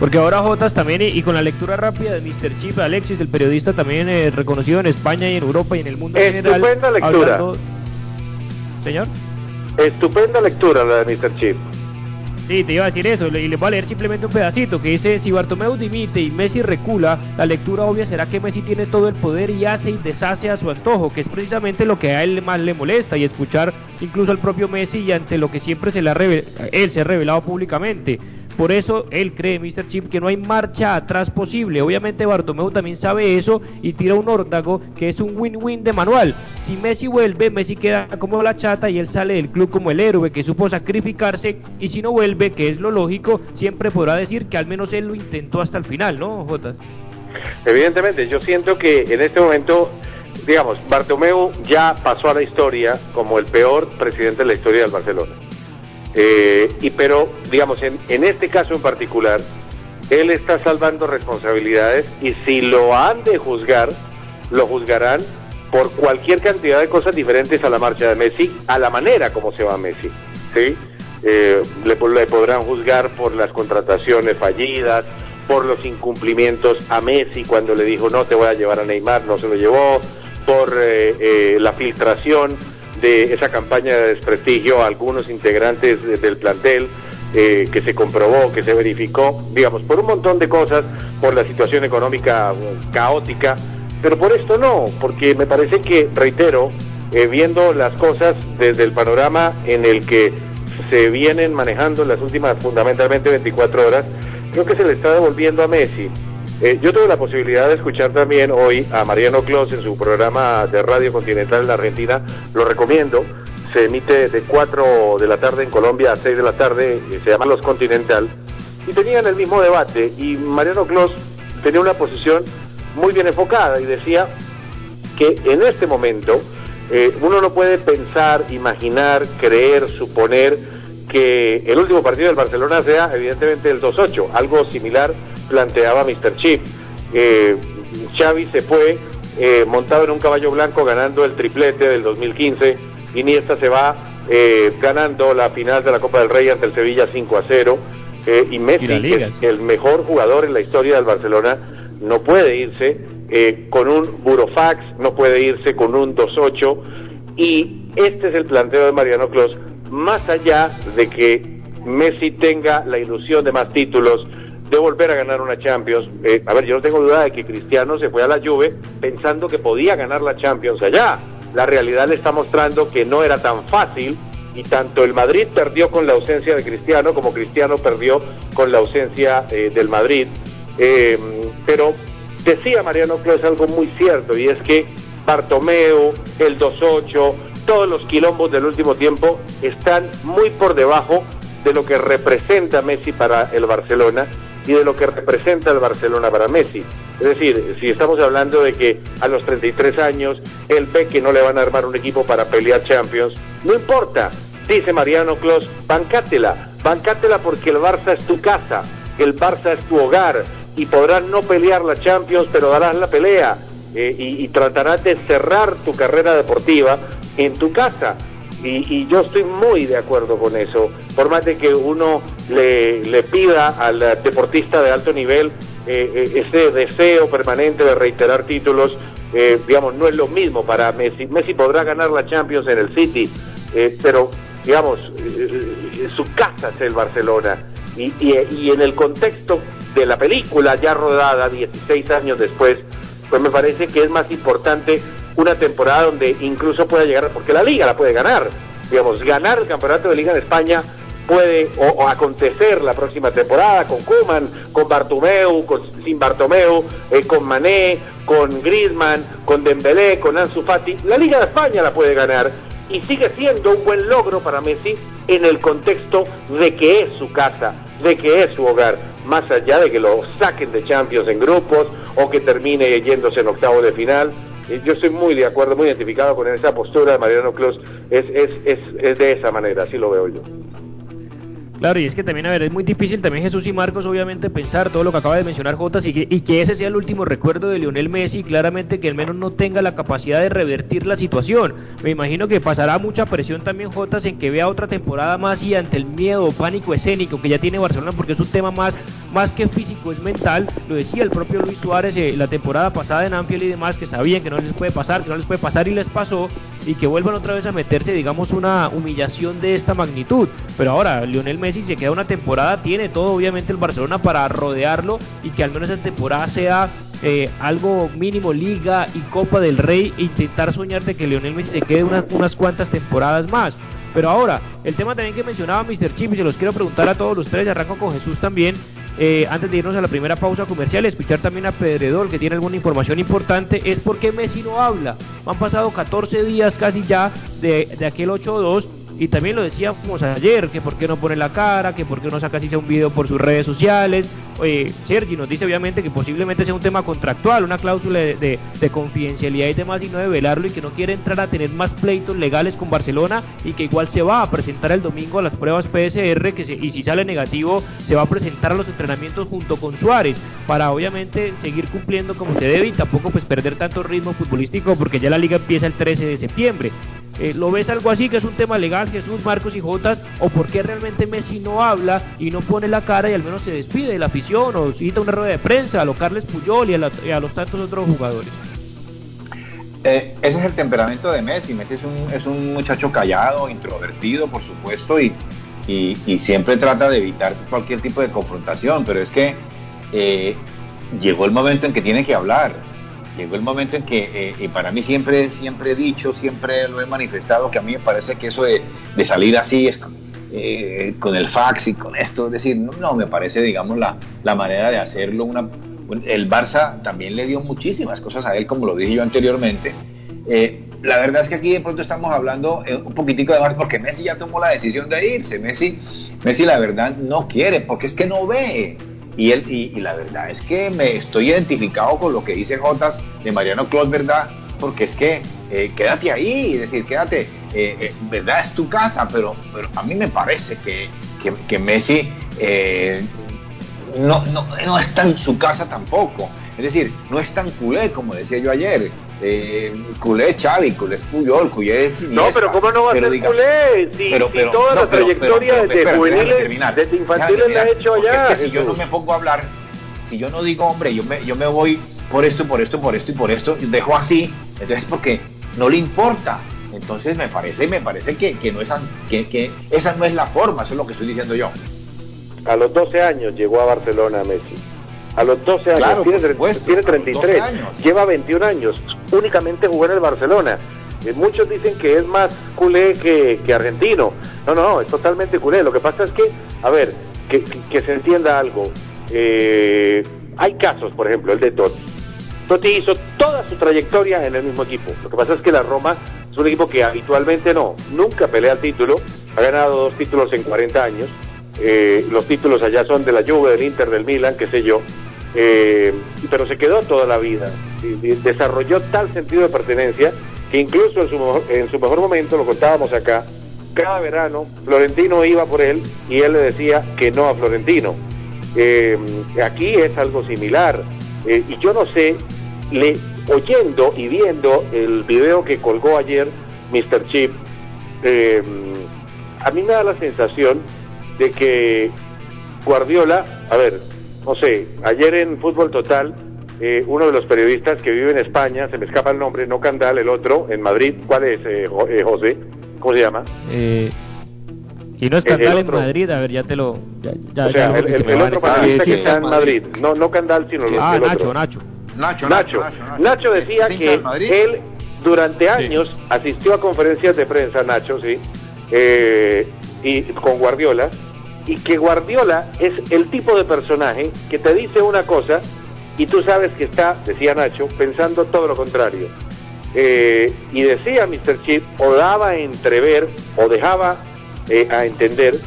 porque ahora Jotas también, y, con la lectura rápida de Mr. Chip Alexis, el periodista también eh, reconocido en España y en Europa y en el mundo en general. Estupenda lectura. Señor. Estupenda lectura la de Mr. Chip. Sí, te iba a decir eso, y les voy a leer simplemente un pedacito que dice, si Bartomeu dimite y Messi recula, la lectura obvia será que Messi tiene todo el poder y hace y deshace a su antojo, que es precisamente lo que a él más le molesta, y escuchar incluso al propio Messi y ante lo que siempre se le ha él se ha revelado públicamente. Por eso él cree, Mr. Chip, que no hay marcha atrás posible. Obviamente Bartomeu también sabe eso y tira un órdago que es un win-win de manual. Si Messi vuelve, Messi queda como la chata y él sale del club como el héroe que supo sacrificarse. Y si no vuelve, que es lo lógico, siempre podrá decir que al menos él lo intentó hasta el final, ¿no, Jota? Evidentemente, yo siento que en este momento digamos, Bartomeu ya pasó a la historia como el peor presidente de la historia del Barcelona. Eh, y pero, digamos, en, en este caso en particular, él está salvando responsabilidades y si lo han de juzgar, lo juzgarán por cualquier cantidad de cosas diferentes a la marcha de Messi, a la manera como se va Messi, ¿sí? Eh, le, le, podrán juzgar por las contrataciones fallidas, por los incumplimientos a Messi cuando le dijo no te voy a llevar a Neymar, no se lo llevó, por eh, eh la filtración de esa campaña de desprestigio a algunos integrantes del plantel eh, que se comprobó, que se verificó, digamos, por un montón de cosas, por la situación económica caótica, pero por esto no, porque me parece que, reitero, eh, viendo las cosas desde el panorama en el que se vienen manejando las últimas fundamentalmente 24 horas, creo que se le está devolviendo a Messi eh, yo tuve la posibilidad de escuchar también hoy a Mariano Clos en su programa de Radio Continental en la Argentina, lo recomiendo, se emite de 4 de la tarde en Colombia a 6 de la tarde, eh, se llama Los Continental, y tenían el mismo debate, y Mariano Clos tenía una posición muy bien enfocada y decía que en este momento eh, uno no puede pensar, imaginar, creer, suponer que el último partido del Barcelona sea evidentemente el 2-8, algo similar planteaba Mr. Chip. Eh, Xavi se fue eh, montado en un caballo blanco ganando el triplete del 2015. Iniesta se va eh, ganando la final de la Copa del Rey ante el Sevilla 5 a 0. Eh, y Messi, el mejor jugador en la historia del Barcelona, no puede irse eh, con un burofax, no puede irse con un 2-8. Y este es el planteo de Mariano Clos, más allá de que Messi tenga la ilusión de más títulos, de volver a ganar una Champions. Eh, a ver, yo no tengo duda de que Cristiano se fue a la Juve pensando que podía ganar la Champions allá. La realidad le está mostrando que no era tan fácil y tanto el Madrid perdió con la ausencia de Cristiano como Cristiano perdió con la ausencia eh, del Madrid. Eh, pero decía Mariano Clos algo muy cierto y es que Bartomeu, el 2-8, todos los quilombos del último tiempo están muy por debajo de lo que representa Messi para el Barcelona y de lo que representa el Barcelona para Messi. Es decir, si estamos hablando de que a los 33 años él ve que no le van a armar un equipo para pelear Champions, no importa, dice Mariano Clos, bancátela, bancátela porque el Barça es tu casa, el Barça es tu hogar y podrás no pelear la Champions, pero darás la pelea eh, y, y tratarás de cerrar tu carrera deportiva en tu casa. Y, yo estoy muy de acuerdo con eso. Por más de que uno le, pida al deportista de alto nivel eh, eh, ese deseo permanente de reiterar títulos, eh, digamos, no es lo mismo para Messi. Messi podrá ganar la Champions en el City, pero, digamos, su casa es el Barcelona. Y, y en el contexto de la película ya rodada 16 años después, pues me parece que es más importante una temporada donde incluso pueda llegar, porque la liga la puede ganar, digamos, ganar el campeonato de liga en España puede o, acontecer la próxima temporada con Kuman, con Bartomeu, con, sin Bartomeu, eh, con Mané, con Griezmann, con Dembélé, con Ansu Fati. La Liga de España la puede ganar y sigue siendo un buen logro para Messi en el contexto de que es su casa, de que es su hogar, más allá de que lo saquen de Champions en grupos o que termine yéndose en octavo de final. Eh, yo estoy muy de acuerdo, muy identificado con esa postura de Mariano Clos, es, es, es, es de esa manera, así lo veo yo. Claro, y es que también, a ver, es muy difícil también Jesús y Marcos, obviamente, pensar todo lo que acaba de mencionar Jotas y que, y que ese sea el último recuerdo de Lionel Messi, claramente que al menos no tenga la capacidad de revertir la situación. Me imagino que pasará mucha presión también Jotas en que vea otra temporada más y ante el miedo, pánico escénico que ya tiene Barcelona, porque es un tema más, más que físico, es mental. Lo decía el propio Luis Suárez eh, la temporada pasada en Anfield y demás, que sabían que no les puede pasar, que no les puede pasar y les pasó, y que vuelvan otra vez a meterse, digamos, una humillación de esta magnitud. Pero ahora, Lionel Messi se queda una temporada, tiene todo obviamente el Barcelona para rodearlo y que al menos esa temporada sea eh, algo mínimo Liga y Copa del Rey e intentar soñar de que Lionel Messi se quede unas, unas cuantas temporadas más. Pero ahora, el tema también que mencionaba Mr. Chip y se los quiero preguntar a todos los tres, arranco con Jesús también, eh, antes de irnos a la primera pausa comercial, escuchar también a Pedredor que tiene alguna información importante, es por qué Messi no habla. Han pasado 14 días casi ya de, de aquel 8-2 y también lo decíamos ayer, que por qué no pone la cara, que por qué no saca así sea un video por sus redes sociales. Oye, Sergi nos dice obviamente que posiblemente sea un tema contractual, una cláusula de, confidencialidad y demás y no de velarlo y que no quiere entrar a tener más pleitos legales con Barcelona y que igual se va a presentar el domingo a las pruebas PSR que y si sale negativo se va a presentar a los entrenamientos junto con Suárez para obviamente seguir cumpliendo como se debe y tampoco pues perder tanto ritmo futbolístico porque ya la liga empieza el 13 de septiembre. Eh, ¿Lo ves algo así que es un tema legal, Jesús, Marcos y Jotas? ¿O por qué realmente Messi no habla y no pone la cara y al menos se despide de la afición o cita una rueda de prensa a los Carles Puyol y a, los tantos otros jugadores? Eh, ese es el temperamento de Messi. Messi es un, es un muchacho callado, introvertido, por supuesto, y, y, siempre trata de evitar cualquier tipo de confrontación, pero es que eh, llegó el momento en que tiene que hablar llegó el momento en que, eh, y para mí siempre, siempre he dicho, siempre lo he manifestado, que a mí me parece que eso de, salir así es eh, con el fax y con esto, es decir, no, me parece, digamos, la, la manera de hacerlo. Una, el Barça también le dio muchísimas cosas a él, como lo dije yo anteriormente. Eh, la verdad es que aquí de pronto estamos hablando un poquitico de más porque Messi ya tomó la decisión de irse. Messi, Messi la verdad no quiere porque es que no ve. Y, él, y, la verdad es que me estoy identificado con lo que dice Jotas de Mariano Clos, ¿verdad? Porque es que eh, quédate ahí, es decir, quédate, eh, eh, ¿verdad? Es tu casa, pero, pero a mí me parece que, que, Messi no, no, no está en su casa tampoco. Es decir, no es tan culé como decía yo ayer eh, culé es Xavi, culé es Puyol, culé es No, pero ¿cómo no va a ser culé? Si, toda la trayectoria de juveniles, desde infantiles la ha hecho allá. Es que si yo no me pongo a hablar, si yo no digo, hombre, yo me, yo me voy por esto, por esto, por esto y por esto, y dejo así, entonces porque no le importa. Entonces me parece, me parece que, que no es, que, que esa no es la forma, eso es lo que estoy diciendo yo. A los 12 años llegó a Barcelona Messi. A los 12 años, tiene, tiene 33, lleva 21 años, únicamente jugó en el Barcelona. Eh, muchos dicen que es más culé que, argentino. No, no, es totalmente culé. Lo que pasa es que, a ver, que, se entienda algo. Eh, hay casos, por ejemplo, el de Totti. Totti hizo toda su trayectoria en el mismo equipo. Lo que pasa es que la Roma es un equipo que habitualmente no, nunca pelea el título. Ha ganado dos títulos en 40 años. Eh, los títulos allá son de la Juve, del Inter, del Milan, qué sé yo. Eh, pero se quedó toda la vida. desarrolló tal sentido de pertenencia que incluso en su, mejor, en su mejor momento, lo contábamos acá, cada verano Florentino iba por él y él le decía que no a Florentino. Eh, aquí es algo similar. Eh, y yo no sé, le, oyendo y viendo el video que colgó ayer Mr. Chip, a mí me da la sensación de que Guardiola, a ver, no sé, ayer en Fútbol Total, eh, uno de los periodistas que vive en España, se me escapa el nombre, no Candal, el otro, en Madrid, ¿cuál es, eh, eh José? ¿Cómo se llama? Eh, si no es Candal en Madrid, a ver, ya te lo... Ya, ya, o sea, el, el, otro periodista que está en Madrid, no, no Candal, sino ah, el Nacho, otro. Nacho, Nacho. Nacho, Nacho, Nacho decía que él durante años asistió a conferencias de prensa, Nacho, sí, eh, y con Guardiola y que Guardiola es el tipo de personaje que te dice una cosa y tú sabes que está, decía Nacho, pensando todo lo contrario. Eh, y decía Mr. Chip, o daba a entrever, o dejaba eh, a entender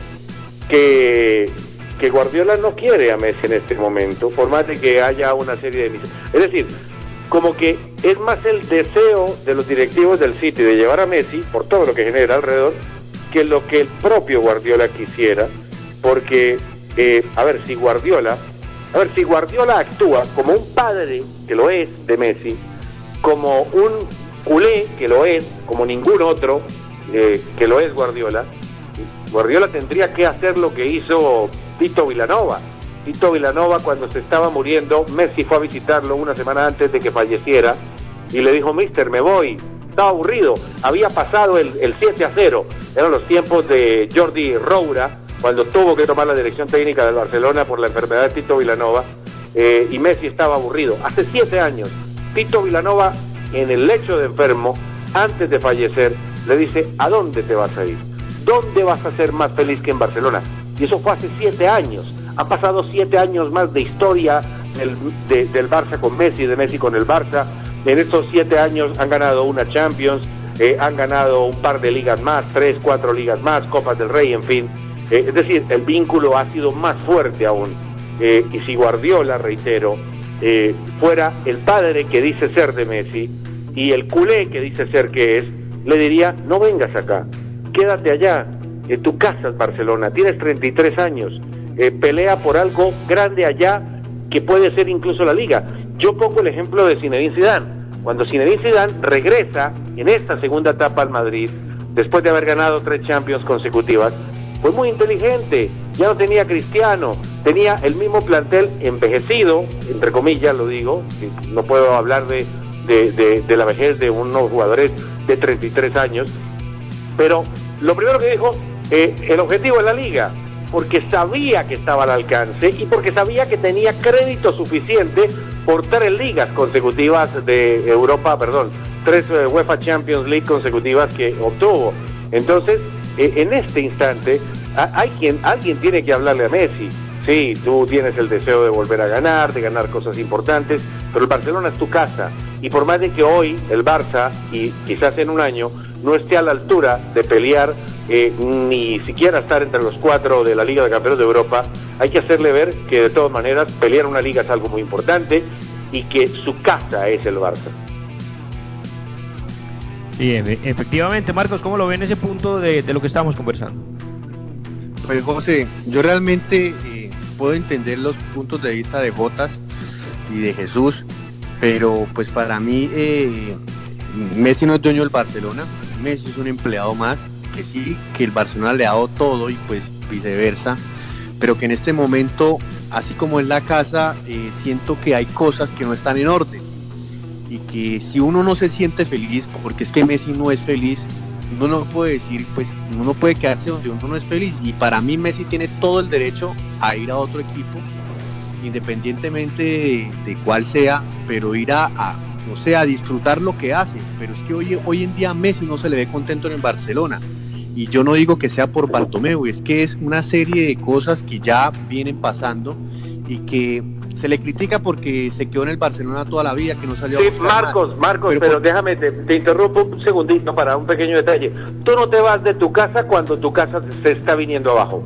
que, que Guardiola no quiere a Messi en este momento, por más de que haya una serie de... Es decir, como que es más el deseo de los directivos del City de llevar a Messi, por todo lo que genera alrededor, que lo que el propio Guardiola quisiera, porque, eh, a ver, si Guardiola, a ver, si Guardiola actúa como un padre, que lo es, de Messi, como un culé, que lo es, como ningún otro, eh, que lo es Guardiola, Guardiola tendría que hacer lo que hizo Tito Vilanova. Tito Vilanova cuando se estaba muriendo, Messi fue a visitarlo una semana antes de que falleciera y le dijo, mister, me voy, estaba aburrido, había pasado el, el 7 a 0, eran los tiempos de Jordi Roura, cuando tuvo que tomar la dirección técnica del Barcelona por la enfermedad de Tito Vilanova, eh, y Messi estaba aburrido. Hace siete años, Tito Vilanova, en el lecho de enfermo, antes de fallecer, le dice, ¿a dónde te vas a ir? ¿Dónde vas a ser más feliz que en Barcelona? Y eso fue hace siete años. Han pasado siete años más de historia del, del Barça con Messi, de Messi con el Barça. En estos siete años han ganado una Champions, eh, han ganado un par de ligas más, tres, cuatro ligas más, Copas del Rey, en fin. Eh, es decir, el vínculo ha sido más fuerte aún. Eh, y si Guardiola, reitero, eh, fuera el padre que dice ser de Messi y el culé que dice ser que es, le diría, no vengas acá, quédate allá, en tu casa es Barcelona, tienes 33 años, pelea por algo grande allá que puede ser incluso la liga. Yo pongo el ejemplo de Zinedine Zidane. Cuando Zinedine Zidane regresa en esta segunda etapa al Madrid, después de haber ganado tres Champions consecutivas, fue muy inteligente, ya no tenía Cristiano, tenía el mismo plantel envejecido, entre comillas lo digo, no puedo hablar de, la vejez de unos jugadores de 33 años, pero lo primero que dijo, eh, el objetivo de la liga, porque sabía que estaba al alcance y porque sabía que tenía crédito suficiente por tres ligas consecutivas de Europa, perdón, tres eh, UEFA Champions League consecutivas que obtuvo. Entonces, eh, en este instante hay quien, alguien tiene que hablarle a Messi. Sí, tú tienes el deseo de volver a ganar, de ganar cosas importantes, pero el Barcelona es tu casa. Y por más de que hoy el Barça, y quizás en un año, no esté a la altura de pelear eh, ni siquiera estar entre los cuatro de la Liga de Campeones de Europa, hay que hacerle ver que de todas maneras pelear una liga es algo muy importante y que su casa es el Barça. Bien, efectivamente, Marcos, ¿cómo lo ven ese punto de, lo que estamos conversando? Pues José, yo realmente eh, puedo entender los puntos de vista de Botas y de Jesús, pero pues para mí eh, Messi no es dueño del Barcelona, Messi es un empleado más, que sí, que el Barcelona le ha dado todo y pues viceversa, pero que en este momento, así como en la casa, eh, siento que hay cosas que no están en orden y que si uno no se siente feliz, porque es que Messi no es feliz, uno no puede decir, pues uno puede quedarse donde uno no es feliz. Y para mí Messi tiene todo el derecho a ir a otro equipo, independientemente de, cuál sea, pero ir a, a, no sé, a disfrutar lo que hace. Pero es que hoy, hoy en día Messi no se le ve contento en Barcelona. Y yo no digo que sea por Bartomeu, es que es una serie de cosas que ya vienen pasando y que se le critica porque se quedó en el Barcelona toda la vida, que no salió. Sí, Marcos, Marcos, pero, déjame, te, interrumpo un segundito para un pequeño detalle. Tú no te vas de tu casa cuando tu casa se está viniendo abajo.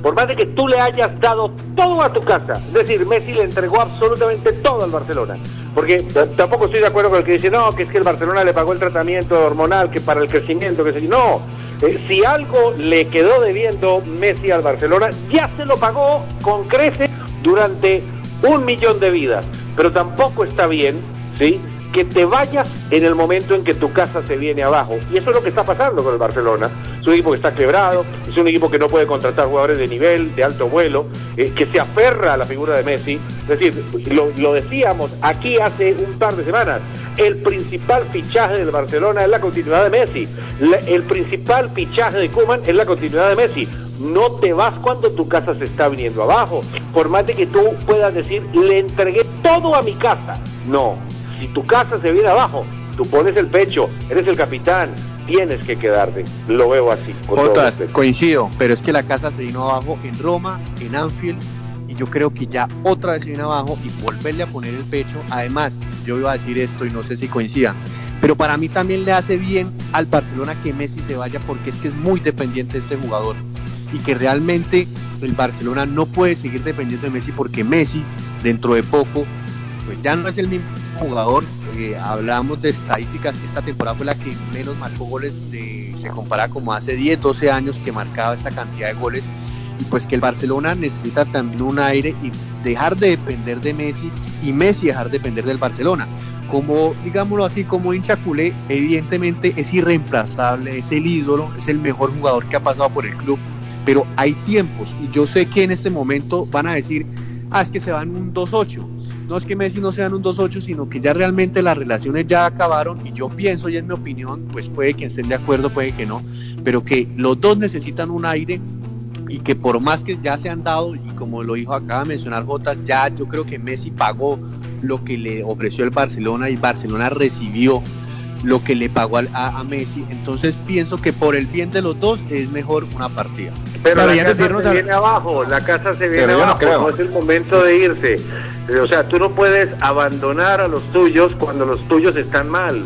Por más de que tú le hayas dado todo a tu casa, es decir, Messi le entregó absolutamente todo al Barcelona. Porque tampoco estoy de acuerdo con el que dice, no, que es que el Barcelona le pagó el tratamiento hormonal, que para el crecimiento, que se... No, eh, si algo le quedó debiendo Messi al Barcelona, ya se lo pagó con creces durante un millón de vidas, pero tampoco está bien, ¿sí? Que te vayas en el momento en que tu casa se viene abajo. Y eso es lo que está pasando con el Barcelona. Es un equipo que está quebrado, es un equipo que no puede contratar jugadores de nivel, de alto vuelo, eh, que se aferra a la figura de Messi. Es decir, lo, decíamos aquí hace un par de semanas, el principal fichaje del Barcelona es la continuidad de Messi. el principal fichaje de Kuman es la continuidad de Messi no te vas cuando tu casa se está viniendo abajo. Por más de que tú puedas decir, le entregué todo a mi casa. No, si tu casa se viene abajo, tú pones el pecho, eres el capitán, tienes que quedarte. Lo veo así. Otras, coincido, pero es que la casa se vino abajo en Roma, en Anfield, yo creo que ya otra vez vino abajo y volverle a poner el pecho. Además, yo iba a decir esto y no sé si coincida, pero para mí también le hace bien al Barcelona que Messi se vaya porque es que es muy dependiente de este jugador y que realmente el Barcelona no puede seguir dependiendo de Messi porque Messi dentro de poco pues ya no es el mismo jugador. Eh, hablamos de estadísticas, esta temporada fue la que menos marcó goles, se compara como hace 10, 12 años que marcaba esta cantidad de goles. Y pues que el Barcelona necesita también un aire y dejar de depender de Messi y Messi dejar de depender del Barcelona. Como, digámoslo así, como hincha culé, evidentemente es irreemplazable, es el ídolo, es el mejor jugador que ha pasado por el club, pero hay tiempos y yo sé que en este momento van a decir, ah, es que se van un 2-8 no es que Messi no sean un 2-8, sino que ya realmente las relaciones ya acabaron y yo pienso, y es mi opinión, pues puede que estén de acuerdo, puede que no, pero que los dos necesitan un aire y que por más que ya se han dado, y como lo dijo acaba de mencionar Jota, ya yo creo que Messi pagó lo que le ofreció el Barcelona y Barcelona recibió lo que le pagó a, a, Messi. Entonces pienso que por el bien de los dos es mejor una partida. Pero la casa se viene abajo, la casa se viene abajo, no, es el momento de irse. O sea, tú no puedes abandonar a los tuyos cuando los tuyos están mal.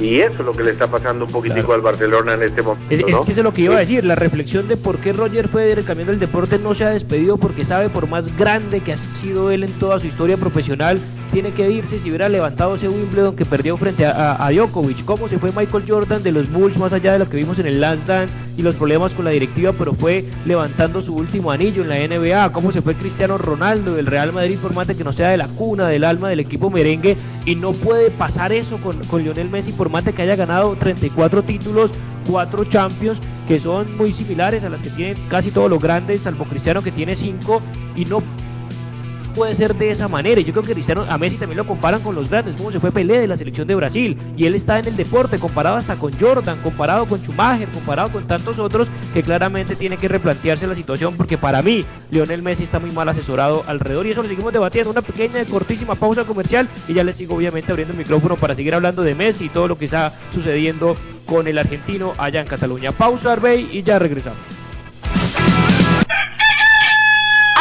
Y eso es lo que le está pasando un poquitico al Barcelona en este momento. Es, que eso es lo que iba a decir, la reflexión de por qué Roger Federer, cambiando el deporte, no se ha despedido porque sabe por más grande que ha sido él en toda su historia profesional, tiene que irse si hubiera levantado ese Wimbledon que perdió frente a, Djokovic. ¿Cómo se fue Michael Jordan de los Bulls más allá de lo que vimos en el Last Dance y los problemas con la directiva, pero fue levantando su último anillo en la NBA? ¿Cómo se fue Cristiano Ronaldo del Real Madrid por que no sea de la cuna, del alma del equipo merengue? Y no puede pasar eso con, Lionel Messi por más que haya ganado 34 títulos, 4 Champions que son muy similares a las que tienen casi todos los grandes, salvo Cristiano que tiene 5 y no puede ser de esa manera. Y yo creo que Cristiano, a Messi también lo comparan con los grandes, como se fue Pelé de la selección de Brasil. Y él está en el deporte, comparado hasta con Jordan, comparado con Schumacher, comparado con tantos otros, que claramente tiene que replantearse la situación, porque para mí, Lionel Messi está muy mal asesorado alrededor. Y eso lo seguimos debatiendo. Una pequeña, cortísima pausa comercial. Y ya les sigo, obviamente, abriendo el micrófono para seguir hablando de Messi y todo lo que está sucediendo con el argentino allá en Cataluña. Pausa, Arbey, y ya regresamos.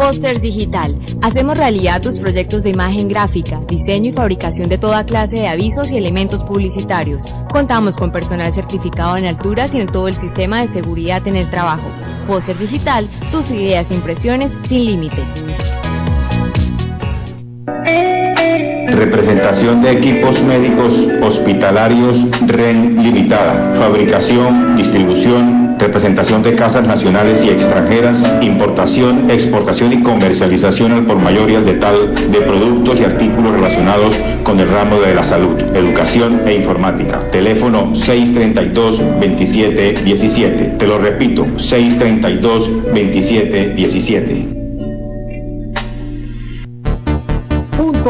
Posters Digital. Hacemos realidad tus proyectos de imagen gráfica, diseño y fabricación de toda clase de avisos y elementos publicitarios. Contamos con personal certificado en alturas y en todo el sistema de seguridad en el trabajo. Poster Digital, tus ideas e impresiones sin límite. Representación de equipos médicos hospitalarios REN Limitada. Fabricación, distribución, representación de casas nacionales y extranjeras, importación, exportación y comercialización al por mayor y al detal de productos y artículos relacionados con el ramo de la salud, educación e informática. Teléfono 632-2717. Te lo repito, 632-2717.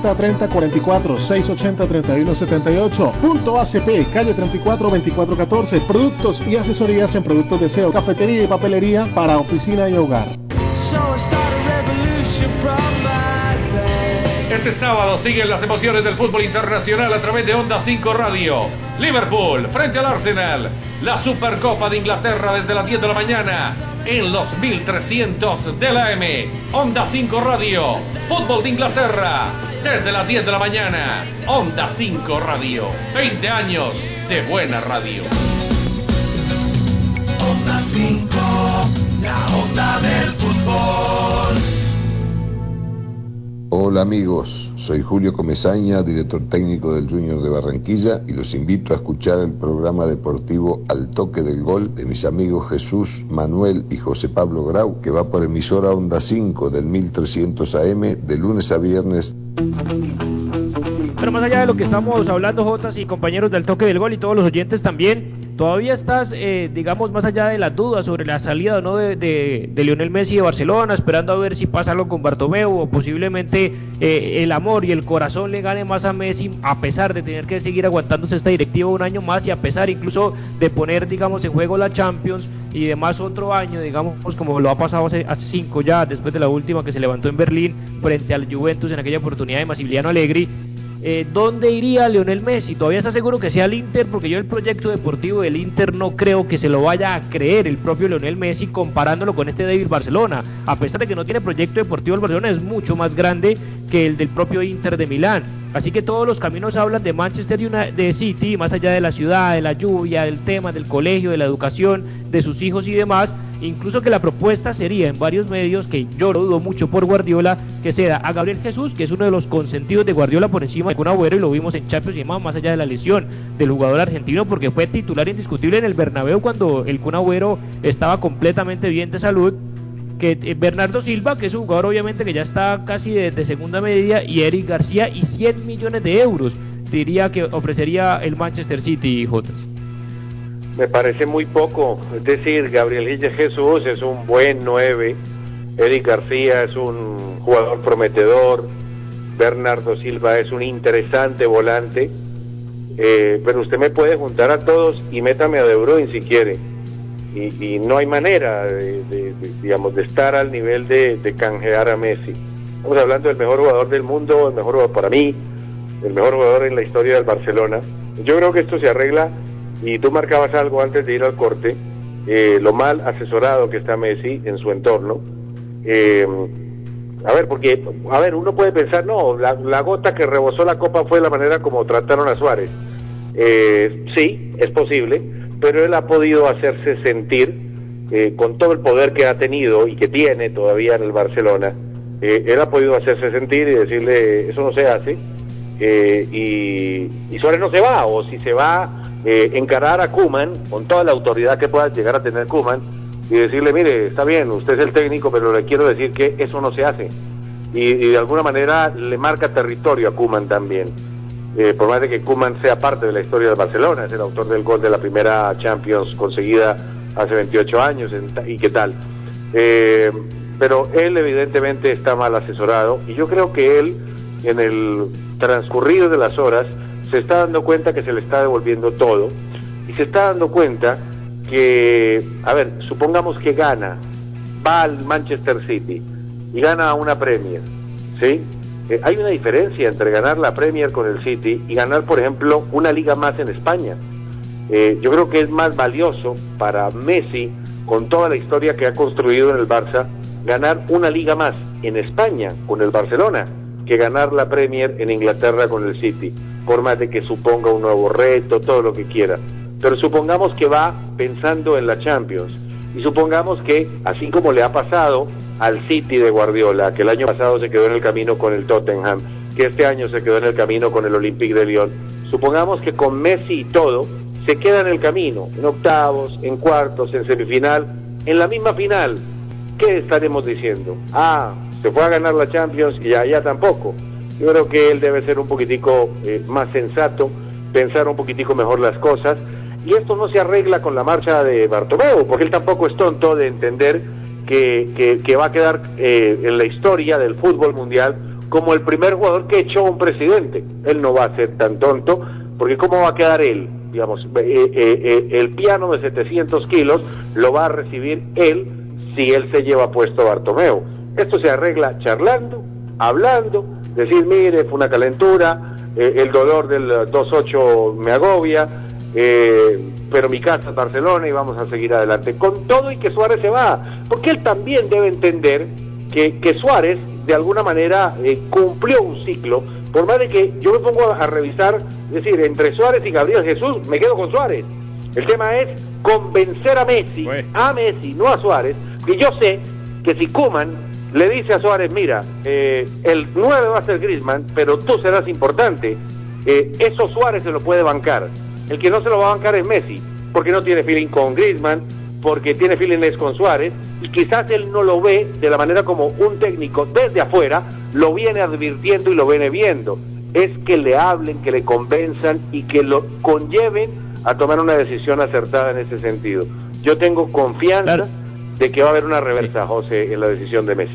3044 680 3178. Punto ACP, calle 34 2414. Productos y asesorías en productos de SEO, cafetería y papelería para oficina y hogar. Este sábado siguen las emociones del fútbol internacional a través de Onda 5 Radio. Liverpool frente al Arsenal. La Supercopa de Inglaterra desde las 10 de la mañana en los 1300 de la M. Onda 5 Radio. Fútbol de Inglaterra desde las 10 de la mañana. Onda 5 Radio. 20 años de buena radio. Onda 5, la onda del fútbol. Hola amigos, soy Julio Comezaña, director técnico del Junior de Barranquilla y los invito a escuchar el programa deportivo Al Toque del Gol de mis amigos Jesús, Manuel y José Pablo Grau, que va por emisora Onda 5 del 1300 AM de lunes a viernes. Pero más allá de lo que estamos hablando, Jotas y compañeros del Toque del Gol y todos los oyentes también, ¿Todavía estás, eh, digamos, más allá de las dudas sobre la salida no de, de, Lionel Messi de Barcelona, esperando a ver si pasa algo con Bartomeu o posiblemente eh, el amor y el corazón le gane más a Messi a pesar de tener que seguir aguantándose esta directiva un año más y a pesar incluso de poner, digamos, en juego la Champions y demás otro año, digamos, como lo ha pasado hace, hace cinco ya, después de la última que se levantó en Berlín frente al Juventus en aquella oportunidad de Massimiliano Allegri eh, ¿dónde iría Lionel Messi? Todavía está seguro que sea el Inter, porque yo el proyecto deportivo del Inter no creo que se lo vaya a creer el propio Lionel Messi comparándolo con este David Barcelona. A pesar de que no tiene proyecto deportivo, el Barcelona es mucho más grande que el del propio Inter de Milán. Así que todos los caminos hablan de Manchester United, de City, más allá de la ciudad, de la lluvia, del tema, del colegio, de la educación, de sus hijos y demás Incluso que la propuesta sería en varios medios, que yo lo dudo mucho por Guardiola, que sea a Gabriel Jesús, que es uno de los consentidos de Guardiola por encima de Kun Agüero, y lo vimos en Champions y más, más allá de la lesión del jugador argentino, porque fue titular indiscutible en el Bernabéu cuando el Kun Agüero estaba completamente bien de salud que eh, Bernardo Silva, que es un jugador obviamente que ya está casi de, segunda media, y Eric García, y 100 millones de euros diría que ofrecería el Manchester City, Jotas me parece muy poco. Es decir, Gabriel Jesús es un buen 9, Eric García es un jugador prometedor, Bernardo Silva es un interesante volante, eh, pero usted me puede juntar a todos y métame a De Bruyne si quiere. Y, no hay manera de, digamos, de estar al nivel de, de canjear a Messi. Estamos hablando del mejor jugador del mundo, el mejor jugador para mí, el mejor jugador en la historia del Barcelona. Yo creo que esto se arregla y tú marcabas algo antes de ir al corte, eh, lo mal asesorado que está Messi en su entorno. Eh, a ver, porque, a ver, uno puede pensar, no, la, gota que rebosó la copa fue la manera como trataron a Suárez. Eh, sí, es posible, pero él ha podido hacerse sentir con todo el poder que ha tenido y que tiene todavía en el Barcelona. él ha podido hacerse sentir y decirle, eso no se hace. y, y Suárez no se va, o si se va, eh, encarar a Kuman con toda la autoridad que pueda llegar a tener Kuman y decirle, mire, está bien, usted es el técnico, pero le quiero decir que eso no se hace. Y, de alguna manera le marca territorio a Kuman también. Eh, por más de que Kuman sea parte de la historia de Barcelona, es el autor del gol de la primera Champions conseguida hace 28 años y qué tal. Eh, pero él evidentemente está mal asesorado y yo creo que él en el transcurrido de las horas se está dando cuenta que se le está devolviendo todo y se está dando cuenta que, a ver, supongamos que gana, va al Manchester City y gana una Premier, ¿sí? Eh, hay una diferencia entre ganar la Premier con el City y ganar, por ejemplo, una liga más en España. Eh, yo creo que es más valioso para Messi, con toda la historia que ha construido en el Barça, ganar una liga más en España con el Barcelona que ganar la Premier en Inglaterra con el City por de que suponga un nuevo reto, todo lo que quiera. Pero supongamos que va pensando en la Champions y supongamos que, así como le ha pasado al City de Guardiola, que el año pasado se quedó en el camino con el Tottenham, que este año se quedó en el camino con el Olympique de Lyon, supongamos que con Messi y todo se queda en el camino, en octavos, en cuartos, en semifinal, en la misma final. ¿Qué estaremos diciendo? Ah, se fue a ganar la Champions y allá tampoco. Yo creo que él debe ser un poquitico eh, más sensato, pensar un poquitico mejor las cosas. Y esto no se arregla con la marcha de Bartomeu, porque él tampoco es tonto de entender que, que, va a quedar eh, en la historia del fútbol mundial como el primer jugador que echó un presidente. Él no va a ser tan tonto, porque ¿cómo va a quedar él? Digamos, eh, el piano de 700 kilos lo va a recibir él si él se lleva puesto Bartomeu. Esto se arregla charlando, hablando, decir, mire, fue una calentura, eh, el dolor del 2-8 me agobia, eh, pero mi casa es Barcelona y vamos a seguir adelante. Con todo y que Suárez se va, porque él también debe entender que, que Suárez de alguna manera eh, cumplió un ciclo, por más de que yo me pongo a, revisar, es decir, entre Suárez y Gabriel Jesús, me quedo con Suárez. El tema es convencer a Messi, a Messi, no a Suárez, que yo sé que si Kuman le dice a Suárez, mira, eh, el 9 va a ser Griezmann, pero tú serás importante. Eh, eso Suárez se lo puede bancar. El que no se lo va a bancar es Messi, porque no tiene feeling con Griezmann, porque tiene feelings con Suárez, y quizás él no lo ve de la manera como un técnico desde afuera lo viene advirtiendo y lo viene viendo. Es que le hablen, que le convenzan y que lo conlleven a tomar una decisión acertada en ese sentido. Yo tengo confianza de que va a haber una reversa, José, en la decisión de Messi.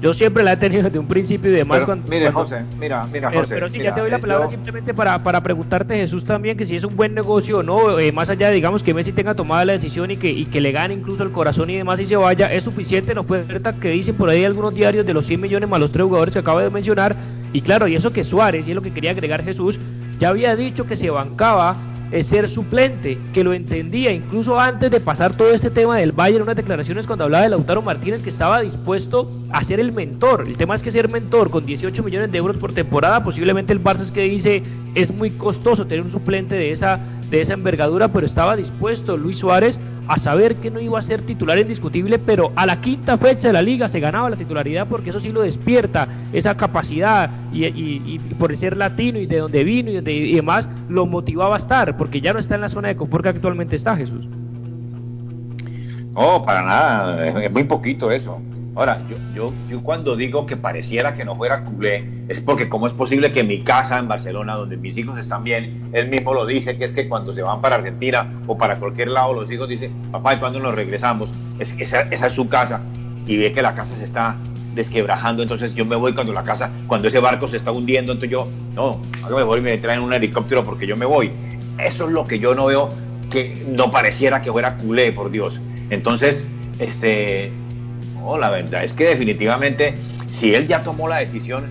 Yo siempre la he tenido desde un principio y demás. Pero, mire, José, mira, mira, pero, José. Pero sí, mira, ya te doy la eh, palabra yo- simplemente para, para preguntarte, Jesús, también que si es un buen negocio o no, eh, más allá, digamos, que Messi tenga tomada la decisión y que, y que le gane incluso el corazón y demás y se vaya, ¿es suficiente? No fue oferta que dicen por ahí algunos diarios de los 100 millones más los tres jugadores que acabo de mencionar. Y claro, y eso que Suárez, y es lo que quería agregar Jesús, ya había dicho que se bancaba eh, ser suplente, que lo entendía incluso antes de pasar todo este tema del Bayern, unas declaraciones cuando hablaba de Lautaro Martínez que estaba dispuesto a ser el mentor. El tema es que ser mentor con 18 millones de euros por temporada, posiblemente el Barça es que dice es muy costoso tener un suplente de esa de esa envergadura, pero estaba dispuesto Luis Suárez a saber que no iba a ser titular indiscutible, pero a la quinta fecha de la liga se ganaba la titularidad porque eso sí lo despierta, esa capacidad y, y- y por ser latino y de donde vino y, de- y demás, lo motivaba a estar, porque ya no está en la zona de confort que actualmente está Jesús. No, para nada, es muy poquito eso. Ahora, yo, yo, yo cuando digo que pareciera que no fuera culé, es porque cómo es posible que mi casa en Barcelona, donde mis hijos están bien, él mismo lo dice, que es que cuando se van para Argentina o para cualquier lado, los hijos dicen, papá, ¿y cuándo nos regresamos? Es, esa, esa es su casa y ve que la casa se está desquebrajando, entonces yo me voy cuando la casa, cuando ese barco se está hundiendo, entonces yo, no, ahora me voy y me traen un helicóptero porque yo me voy. Eso es lo que yo no veo que no pareciera que fuera culé, por Dios. Entonces, este, no, la verdad es que definitivamente, si él ya tomó la decisión,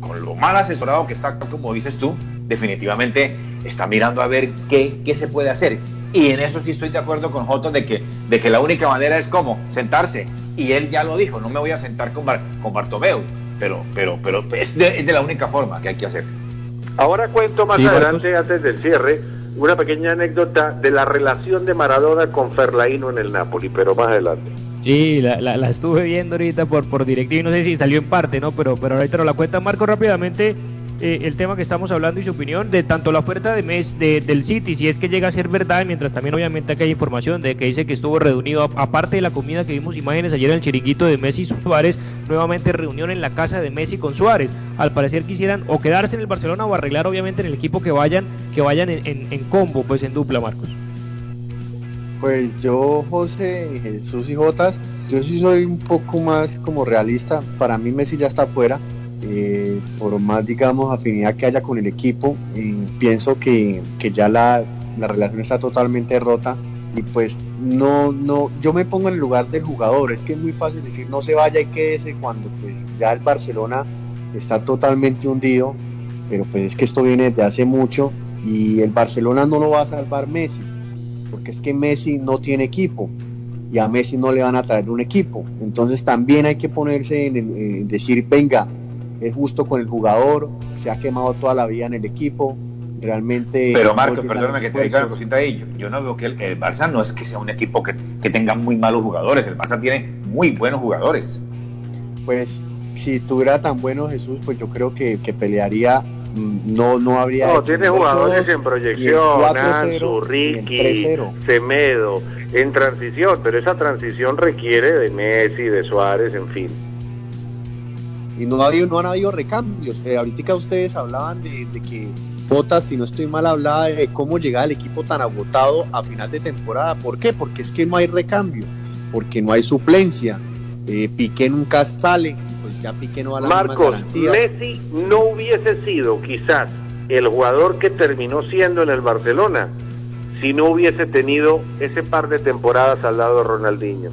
con lo mal asesorado que está, como dices tú, definitivamente está mirando a ver qué, qué se puede hacer. Y en eso sí estoy de acuerdo con Joto de que, de que la única manera es como sentarse. Y él ya lo dijo, no me voy a sentar con, Bar- con Bartomeu, pero, pero, pero es de, es de la única forma que hay que hacer. Ahora cuento más Sí, Marcos. adelante, antes del cierre, una pequeña anécdota de la relación de Maradona con Ferlaino en el Napoli, pero más adelante. Sí, la, la, estuve viendo ahorita por, por DirecTV, no sé si salió en parte, ¿no? Pero, pero ahorita nos la cuenta Marco rápidamente eh, el tema que estamos hablando y su opinión de tanto la oferta de mes de, del City, si es que llega a ser verdad, mientras también obviamente acá hay información de que dice que estuvo reunido, aparte de la comida que vimos imágenes ayer en el chiringuito de Messi y Suárez, nuevamente reunión en la casa de Messi con Suárez. Al parecer quisieran o quedarse en el Barcelona o arreglar obviamente en el equipo que vayan, que vayan en, en combo, pues en dupla, Marcos. Pues yo, José, Jesús y Jotas, yo sí soy un poco más como realista. Para mí Messi ya está afuera. eh, por más, digamos, afinidad que haya con el equipo, pienso que, que ya la, la relación está totalmente rota. Y pues no, no, yo me pongo en el lugar del jugador. Es que es muy fácil decir no se vaya y quédese cuando pues ya el Barcelona está totalmente hundido. Pero pues es que esto viene desde hace mucho y el Barcelona no lo va a salvar Messi porque es que Messi no tiene equipo y a Messi no le van a traer un equipo. Entonces también hay que ponerse en, el- en decir, venga, es justo con el jugador, se ha quemado toda la vida en el equipo, realmente... Pero Marco, perdóname que te diga una cosita ahí. Yo, yo no veo que el, el Barça no es que sea un equipo que, que tenga muy malos jugadores. El Barça tiene muy buenos jugadores. Pues si tuviera tan bueno Jesús, pues yo creo que, que pelearía, no, no habría... No, tiene jugadores 8-2 en proyección, el 4-0 Ansu, Ricky, 3-0. Semedo, en transición, pero esa transición requiere de Messi, de Suárez, en fin. y no, ha habido, no han habido recambios. Eh, ahorita ustedes hablaban de, de que Botas, si no estoy mal, hablaba de cómo llegaba el equipo tan agotado a final de temporada. ¿Por qué? Porque es que no hay recambio, porque no hay suplencia. Eh, Piqué nunca sale, ya Piqué no va a la misma Marcos. Messi no hubiese sido quizás el jugador que terminó siendo en el Barcelona si no hubiese tenido ese par de temporadas al lado de Ronaldinho.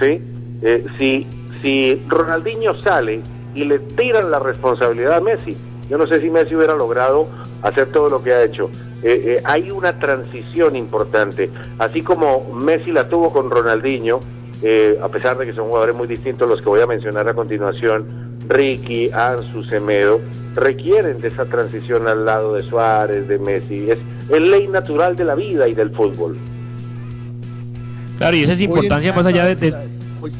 ¿Sí? Eh, si, si Ronaldinho sale y le tiran la responsabilidad a Messi, yo no sé si Messi hubiera logrado hacer todo lo que ha hecho. Eh, eh, hay una transición importante, así como Messi la tuvo con Ronaldinho, eh, a pesar de que son jugadores muy distintos los que voy a mencionar a continuación, Ricky, Ansu, Semedo, requieren de esa transición al lado de Suárez, de Messi. Es, es ley natural de la vida y del fútbol. Claro, y esa es importancia día, más allá de... de-. Hoy-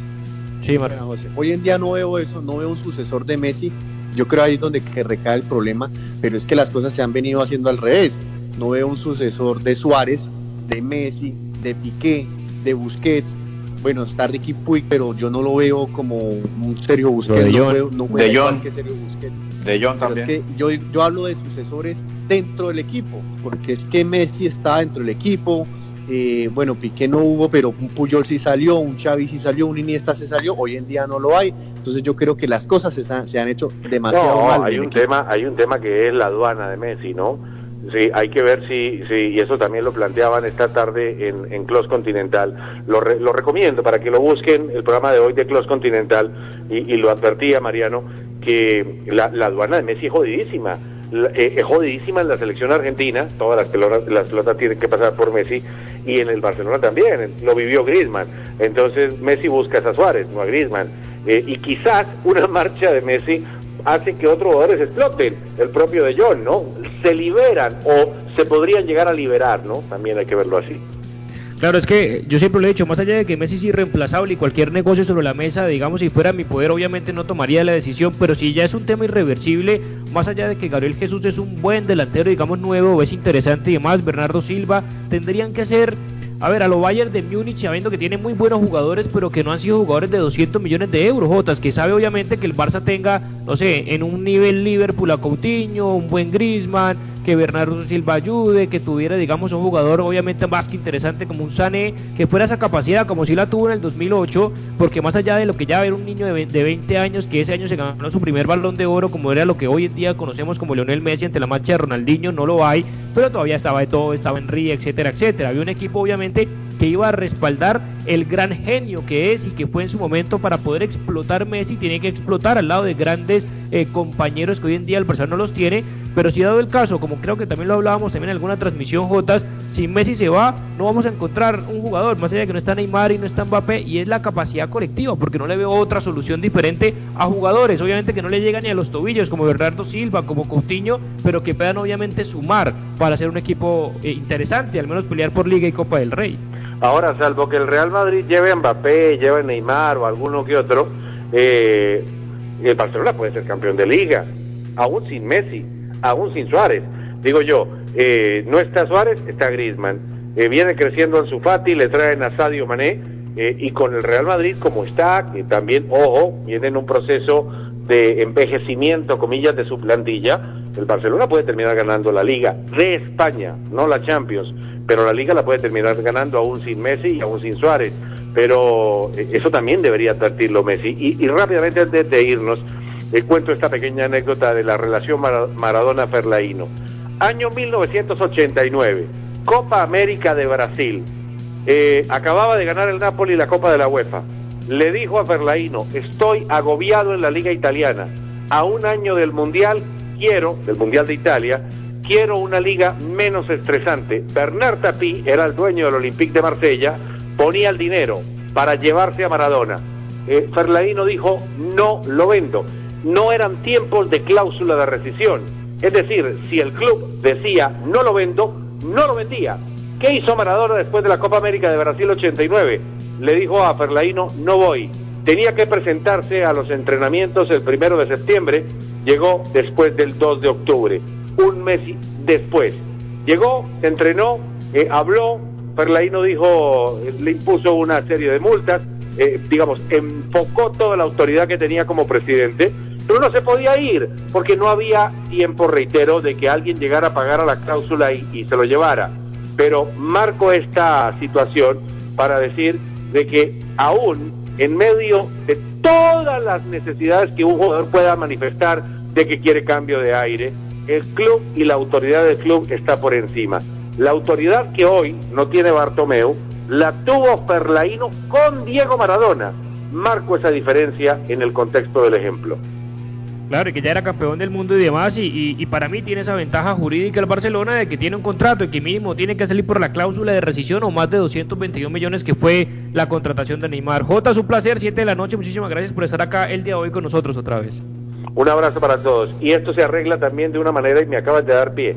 Sí, José, Hoy en día no veo eso, no veo un sucesor de Messi. Yo creo ahí es donde que recae el problema, pero es que las cosas se han venido haciendo al revés. No veo un sucesor de Suárez, de Messi, de Piqué, de Busquets. Bueno, está Ricky Puig, pero yo no lo veo como un serio Busquets. de no veo- no juega De igual Jong. que serio Busquets. De John Pero también. es que yo, yo hablo de sucesores dentro del equipo, porque es que Messi está dentro del equipo. eh, bueno, Piqué no hubo, pero un Puyol sí salió, un Xavi sí salió, un Iniesta se salió. Hoy en día no lo hay. Entonces yo creo que las cosas se, han- se han hecho demasiado No, mal. hay un equipo. tema, hay un tema que es la aduana de Messi, ¿no? Sí, hay que ver si, si y eso también lo planteaban esta tarde en, en Close Continental. Lo, re- lo recomiendo para que lo busquen, el programa de hoy de Close Continental, y, y lo advertía Mariano, que la, la aduana de Messi es jodidísima. Eh, es jodidísima en la selección argentina, todas las pelotas, las pelotas tienen que pasar por Messi, y en el Barcelona también, lo vivió Griezmann. Entonces Messi busca a Suárez, no a Griezmann. Eh, y quizás una [LAUGHS] marcha de Messi hace que otros jugadores exploten, el propio de John, ¿no? Se liberan o se podrían llegar a liberar, ¿no? También hay que verlo así. Claro, es que yo siempre lo he dicho, más allá de que Messi es irreemplazable y cualquier negocio sobre la mesa, digamos, si fuera mi poder, obviamente no tomaría la decisión, pero si ya es un tema irreversible, más allá de que Gabriel Jesús es un buen delantero, digamos, nuevo, es interesante y demás, Bernardo Silva, tendrían que hacer, a ver, a lo Bayern de Múnich, sabiendo que tiene muy buenos jugadores, pero que no han sido jugadores de 200 millones de euros, Jotas, que sabe obviamente que el Barça tenga, no sé, en un nivel Liverpool a Coutinho, un buen Griezmann, que Bernardo Silva ayude, que tuviera, digamos, un jugador obviamente más que interesante como un Sané, que fuera esa capacidad como si la tuvo en el 2008, porque más allá de lo que ya era un niño de ve- de 20 años, que ese año se ganó su primer balón de oro, como era lo que hoy en día conocemos como Lionel Messi ante la marcha de Ronaldinho, no lo hay, pero todavía estaba de todo, estaba Henry, etcétera, etcétera. Había un equipo obviamente que iba a respaldar el gran genio que es y que fue en su momento para poder explotar Messi, tiene que explotar al lado de grandes eh, compañeros que hoy en día el Barcelona no los tiene, pero si dado el caso, como creo que también lo hablábamos también en alguna transmisión Jotas, si Messi se va, no vamos a encontrar un jugador, más allá de que no está Neymar y no está Mbappé, y es la capacidad colectiva, porque no le veo otra solución diferente a jugadores, obviamente que no le llegan ni a los tobillos, como Bernardo Silva, como Coutinho, pero que puedan obviamente sumar para hacer un equipo eh, interesante, al menos pelear por Liga y Copa del Rey. Ahora, salvo que el Real Madrid lleve a Mbappé, lleve a Neymar o alguno que otro, eh, el Barcelona puede ser campeón de liga, aún sin Messi, aún sin Suárez. Digo yo, eh, no está Suárez, está Griezmann. Eh, viene creciendo Ansu Fati, le traen a Sadio Mané, eh, y con el Real Madrid como está, que también, ojo, viene en un proceso de envejecimiento, comillas, de su plantilla, el Barcelona puede terminar ganando la Liga de España, no la Champions, pero la Liga la puede terminar ganando aún sin Messi y aún sin Suárez. Pero eh, eso también debería advertirlo Messi. Y, y rápidamente antes de irnos, eh, cuento esta pequeña anécdota de la relación Mara- Maradona-Ferlaino. Año 1989, Copa América de Brasil. Eh, acababa de ganar el Napoli la Copa de la UEFA. Le dijo a Ferlaino, estoy agobiado en la Liga Italiana. A un año del Mundial, quiero, del Mundial de Italia, quiero una liga menos estresante. Bernard Tapie era el dueño del Olympique de Marsella, ponía el dinero para llevarse a Maradona. Eh, dijo, no lo vendo. No eran tiempos de cláusula de rescisión. Es decir, si el club decía, no lo vendo, no lo vendía. ¿Qué hizo Maradona después de la Copa América de Brasil 89? Le dijo a Ferlaino, no voy. Tenía que presentarse a los entrenamientos el primero de septiembre, llegó después del 2 de octubre, un mes después. Llegó, entrenó, eh, habló, Ferlaino dijo, eh, le impuso una serie de multas, eh, digamos, enfocó toda la autoridad que tenía como presidente, pero no se podía ir, porque no había tiempo, reitero, de que alguien llegara a pagar a la cláusula y, se lo llevara. Pero marco esta situación para decir de que aún en medio de todas las necesidades que un jugador pueda manifestar de que quiere cambio de aire, el club y la autoridad del club está por encima. La autoridad que hoy no tiene Bartomeu la tuvo Ferlaino con Diego Maradona. Marco esa diferencia en el contexto del ejemplo. Claro, y que ya era campeón del mundo y demás, y, y- para mí tiene esa ventaja jurídica el Barcelona de que tiene un contrato y que mínimo tiene que salir por la cláusula de rescisión o más de 221 millones que fue la contratación de Neymar. Jota, es un placer, 7 de la noche, muchísimas gracias por estar acá el día de hoy con nosotros otra vez. Un abrazo para todos. Y esto se arregla también de una manera y me acabas de dar pie.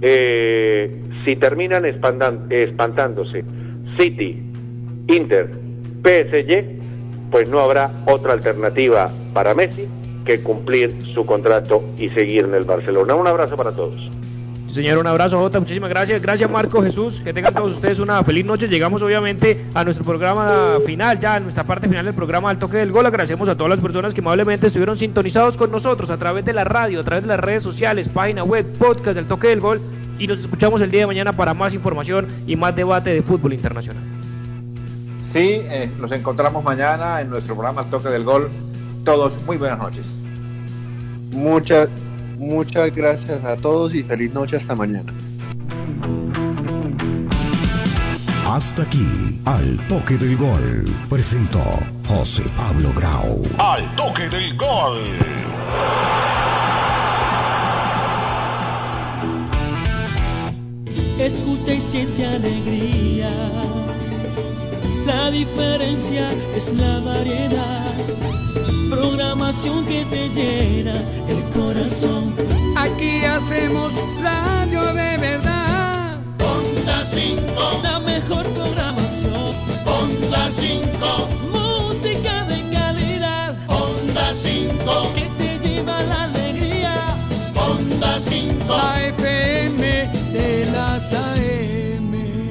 Eh, si terminan espantándose City, Inter, PSG, pues no habrá otra alternativa para Messi que cumplir su contrato y seguir en el Barcelona. Un abrazo para todos. Señor, un abrazo, Jota. Muchísimas gracias. Gracias, Marco Jesús. Que tengan todos ustedes una feliz noche. Llegamos, obviamente, a nuestro programa final, ya en nuestra parte final del programa Al Toque del Gol. Agradecemos a todas las personas que amablemente estuvieron sintonizados con nosotros a través de la radio, a través de las redes sociales, página web, podcast del Toque del Gol. Y nos escuchamos el día de mañana para más información y más debate de fútbol internacional. Sí, eh, nos encontramos mañana en nuestro programa Al Toque del Gol. Todos, muy buenas noches. Muchas Muchas gracias a todos y feliz noche hasta mañana. Hasta aquí, al toque del gol, presentó José Pablo Grau. Al toque del gol. Escucha y siente alegría. La diferencia es la variedad programación que te llena el corazón. Aquí hacemos radio de verdad. Onda 5, la mejor programación. Onda 5, música de calidad. Onda 5, que te lleva la alegría. Onda 5, la FM de las AM.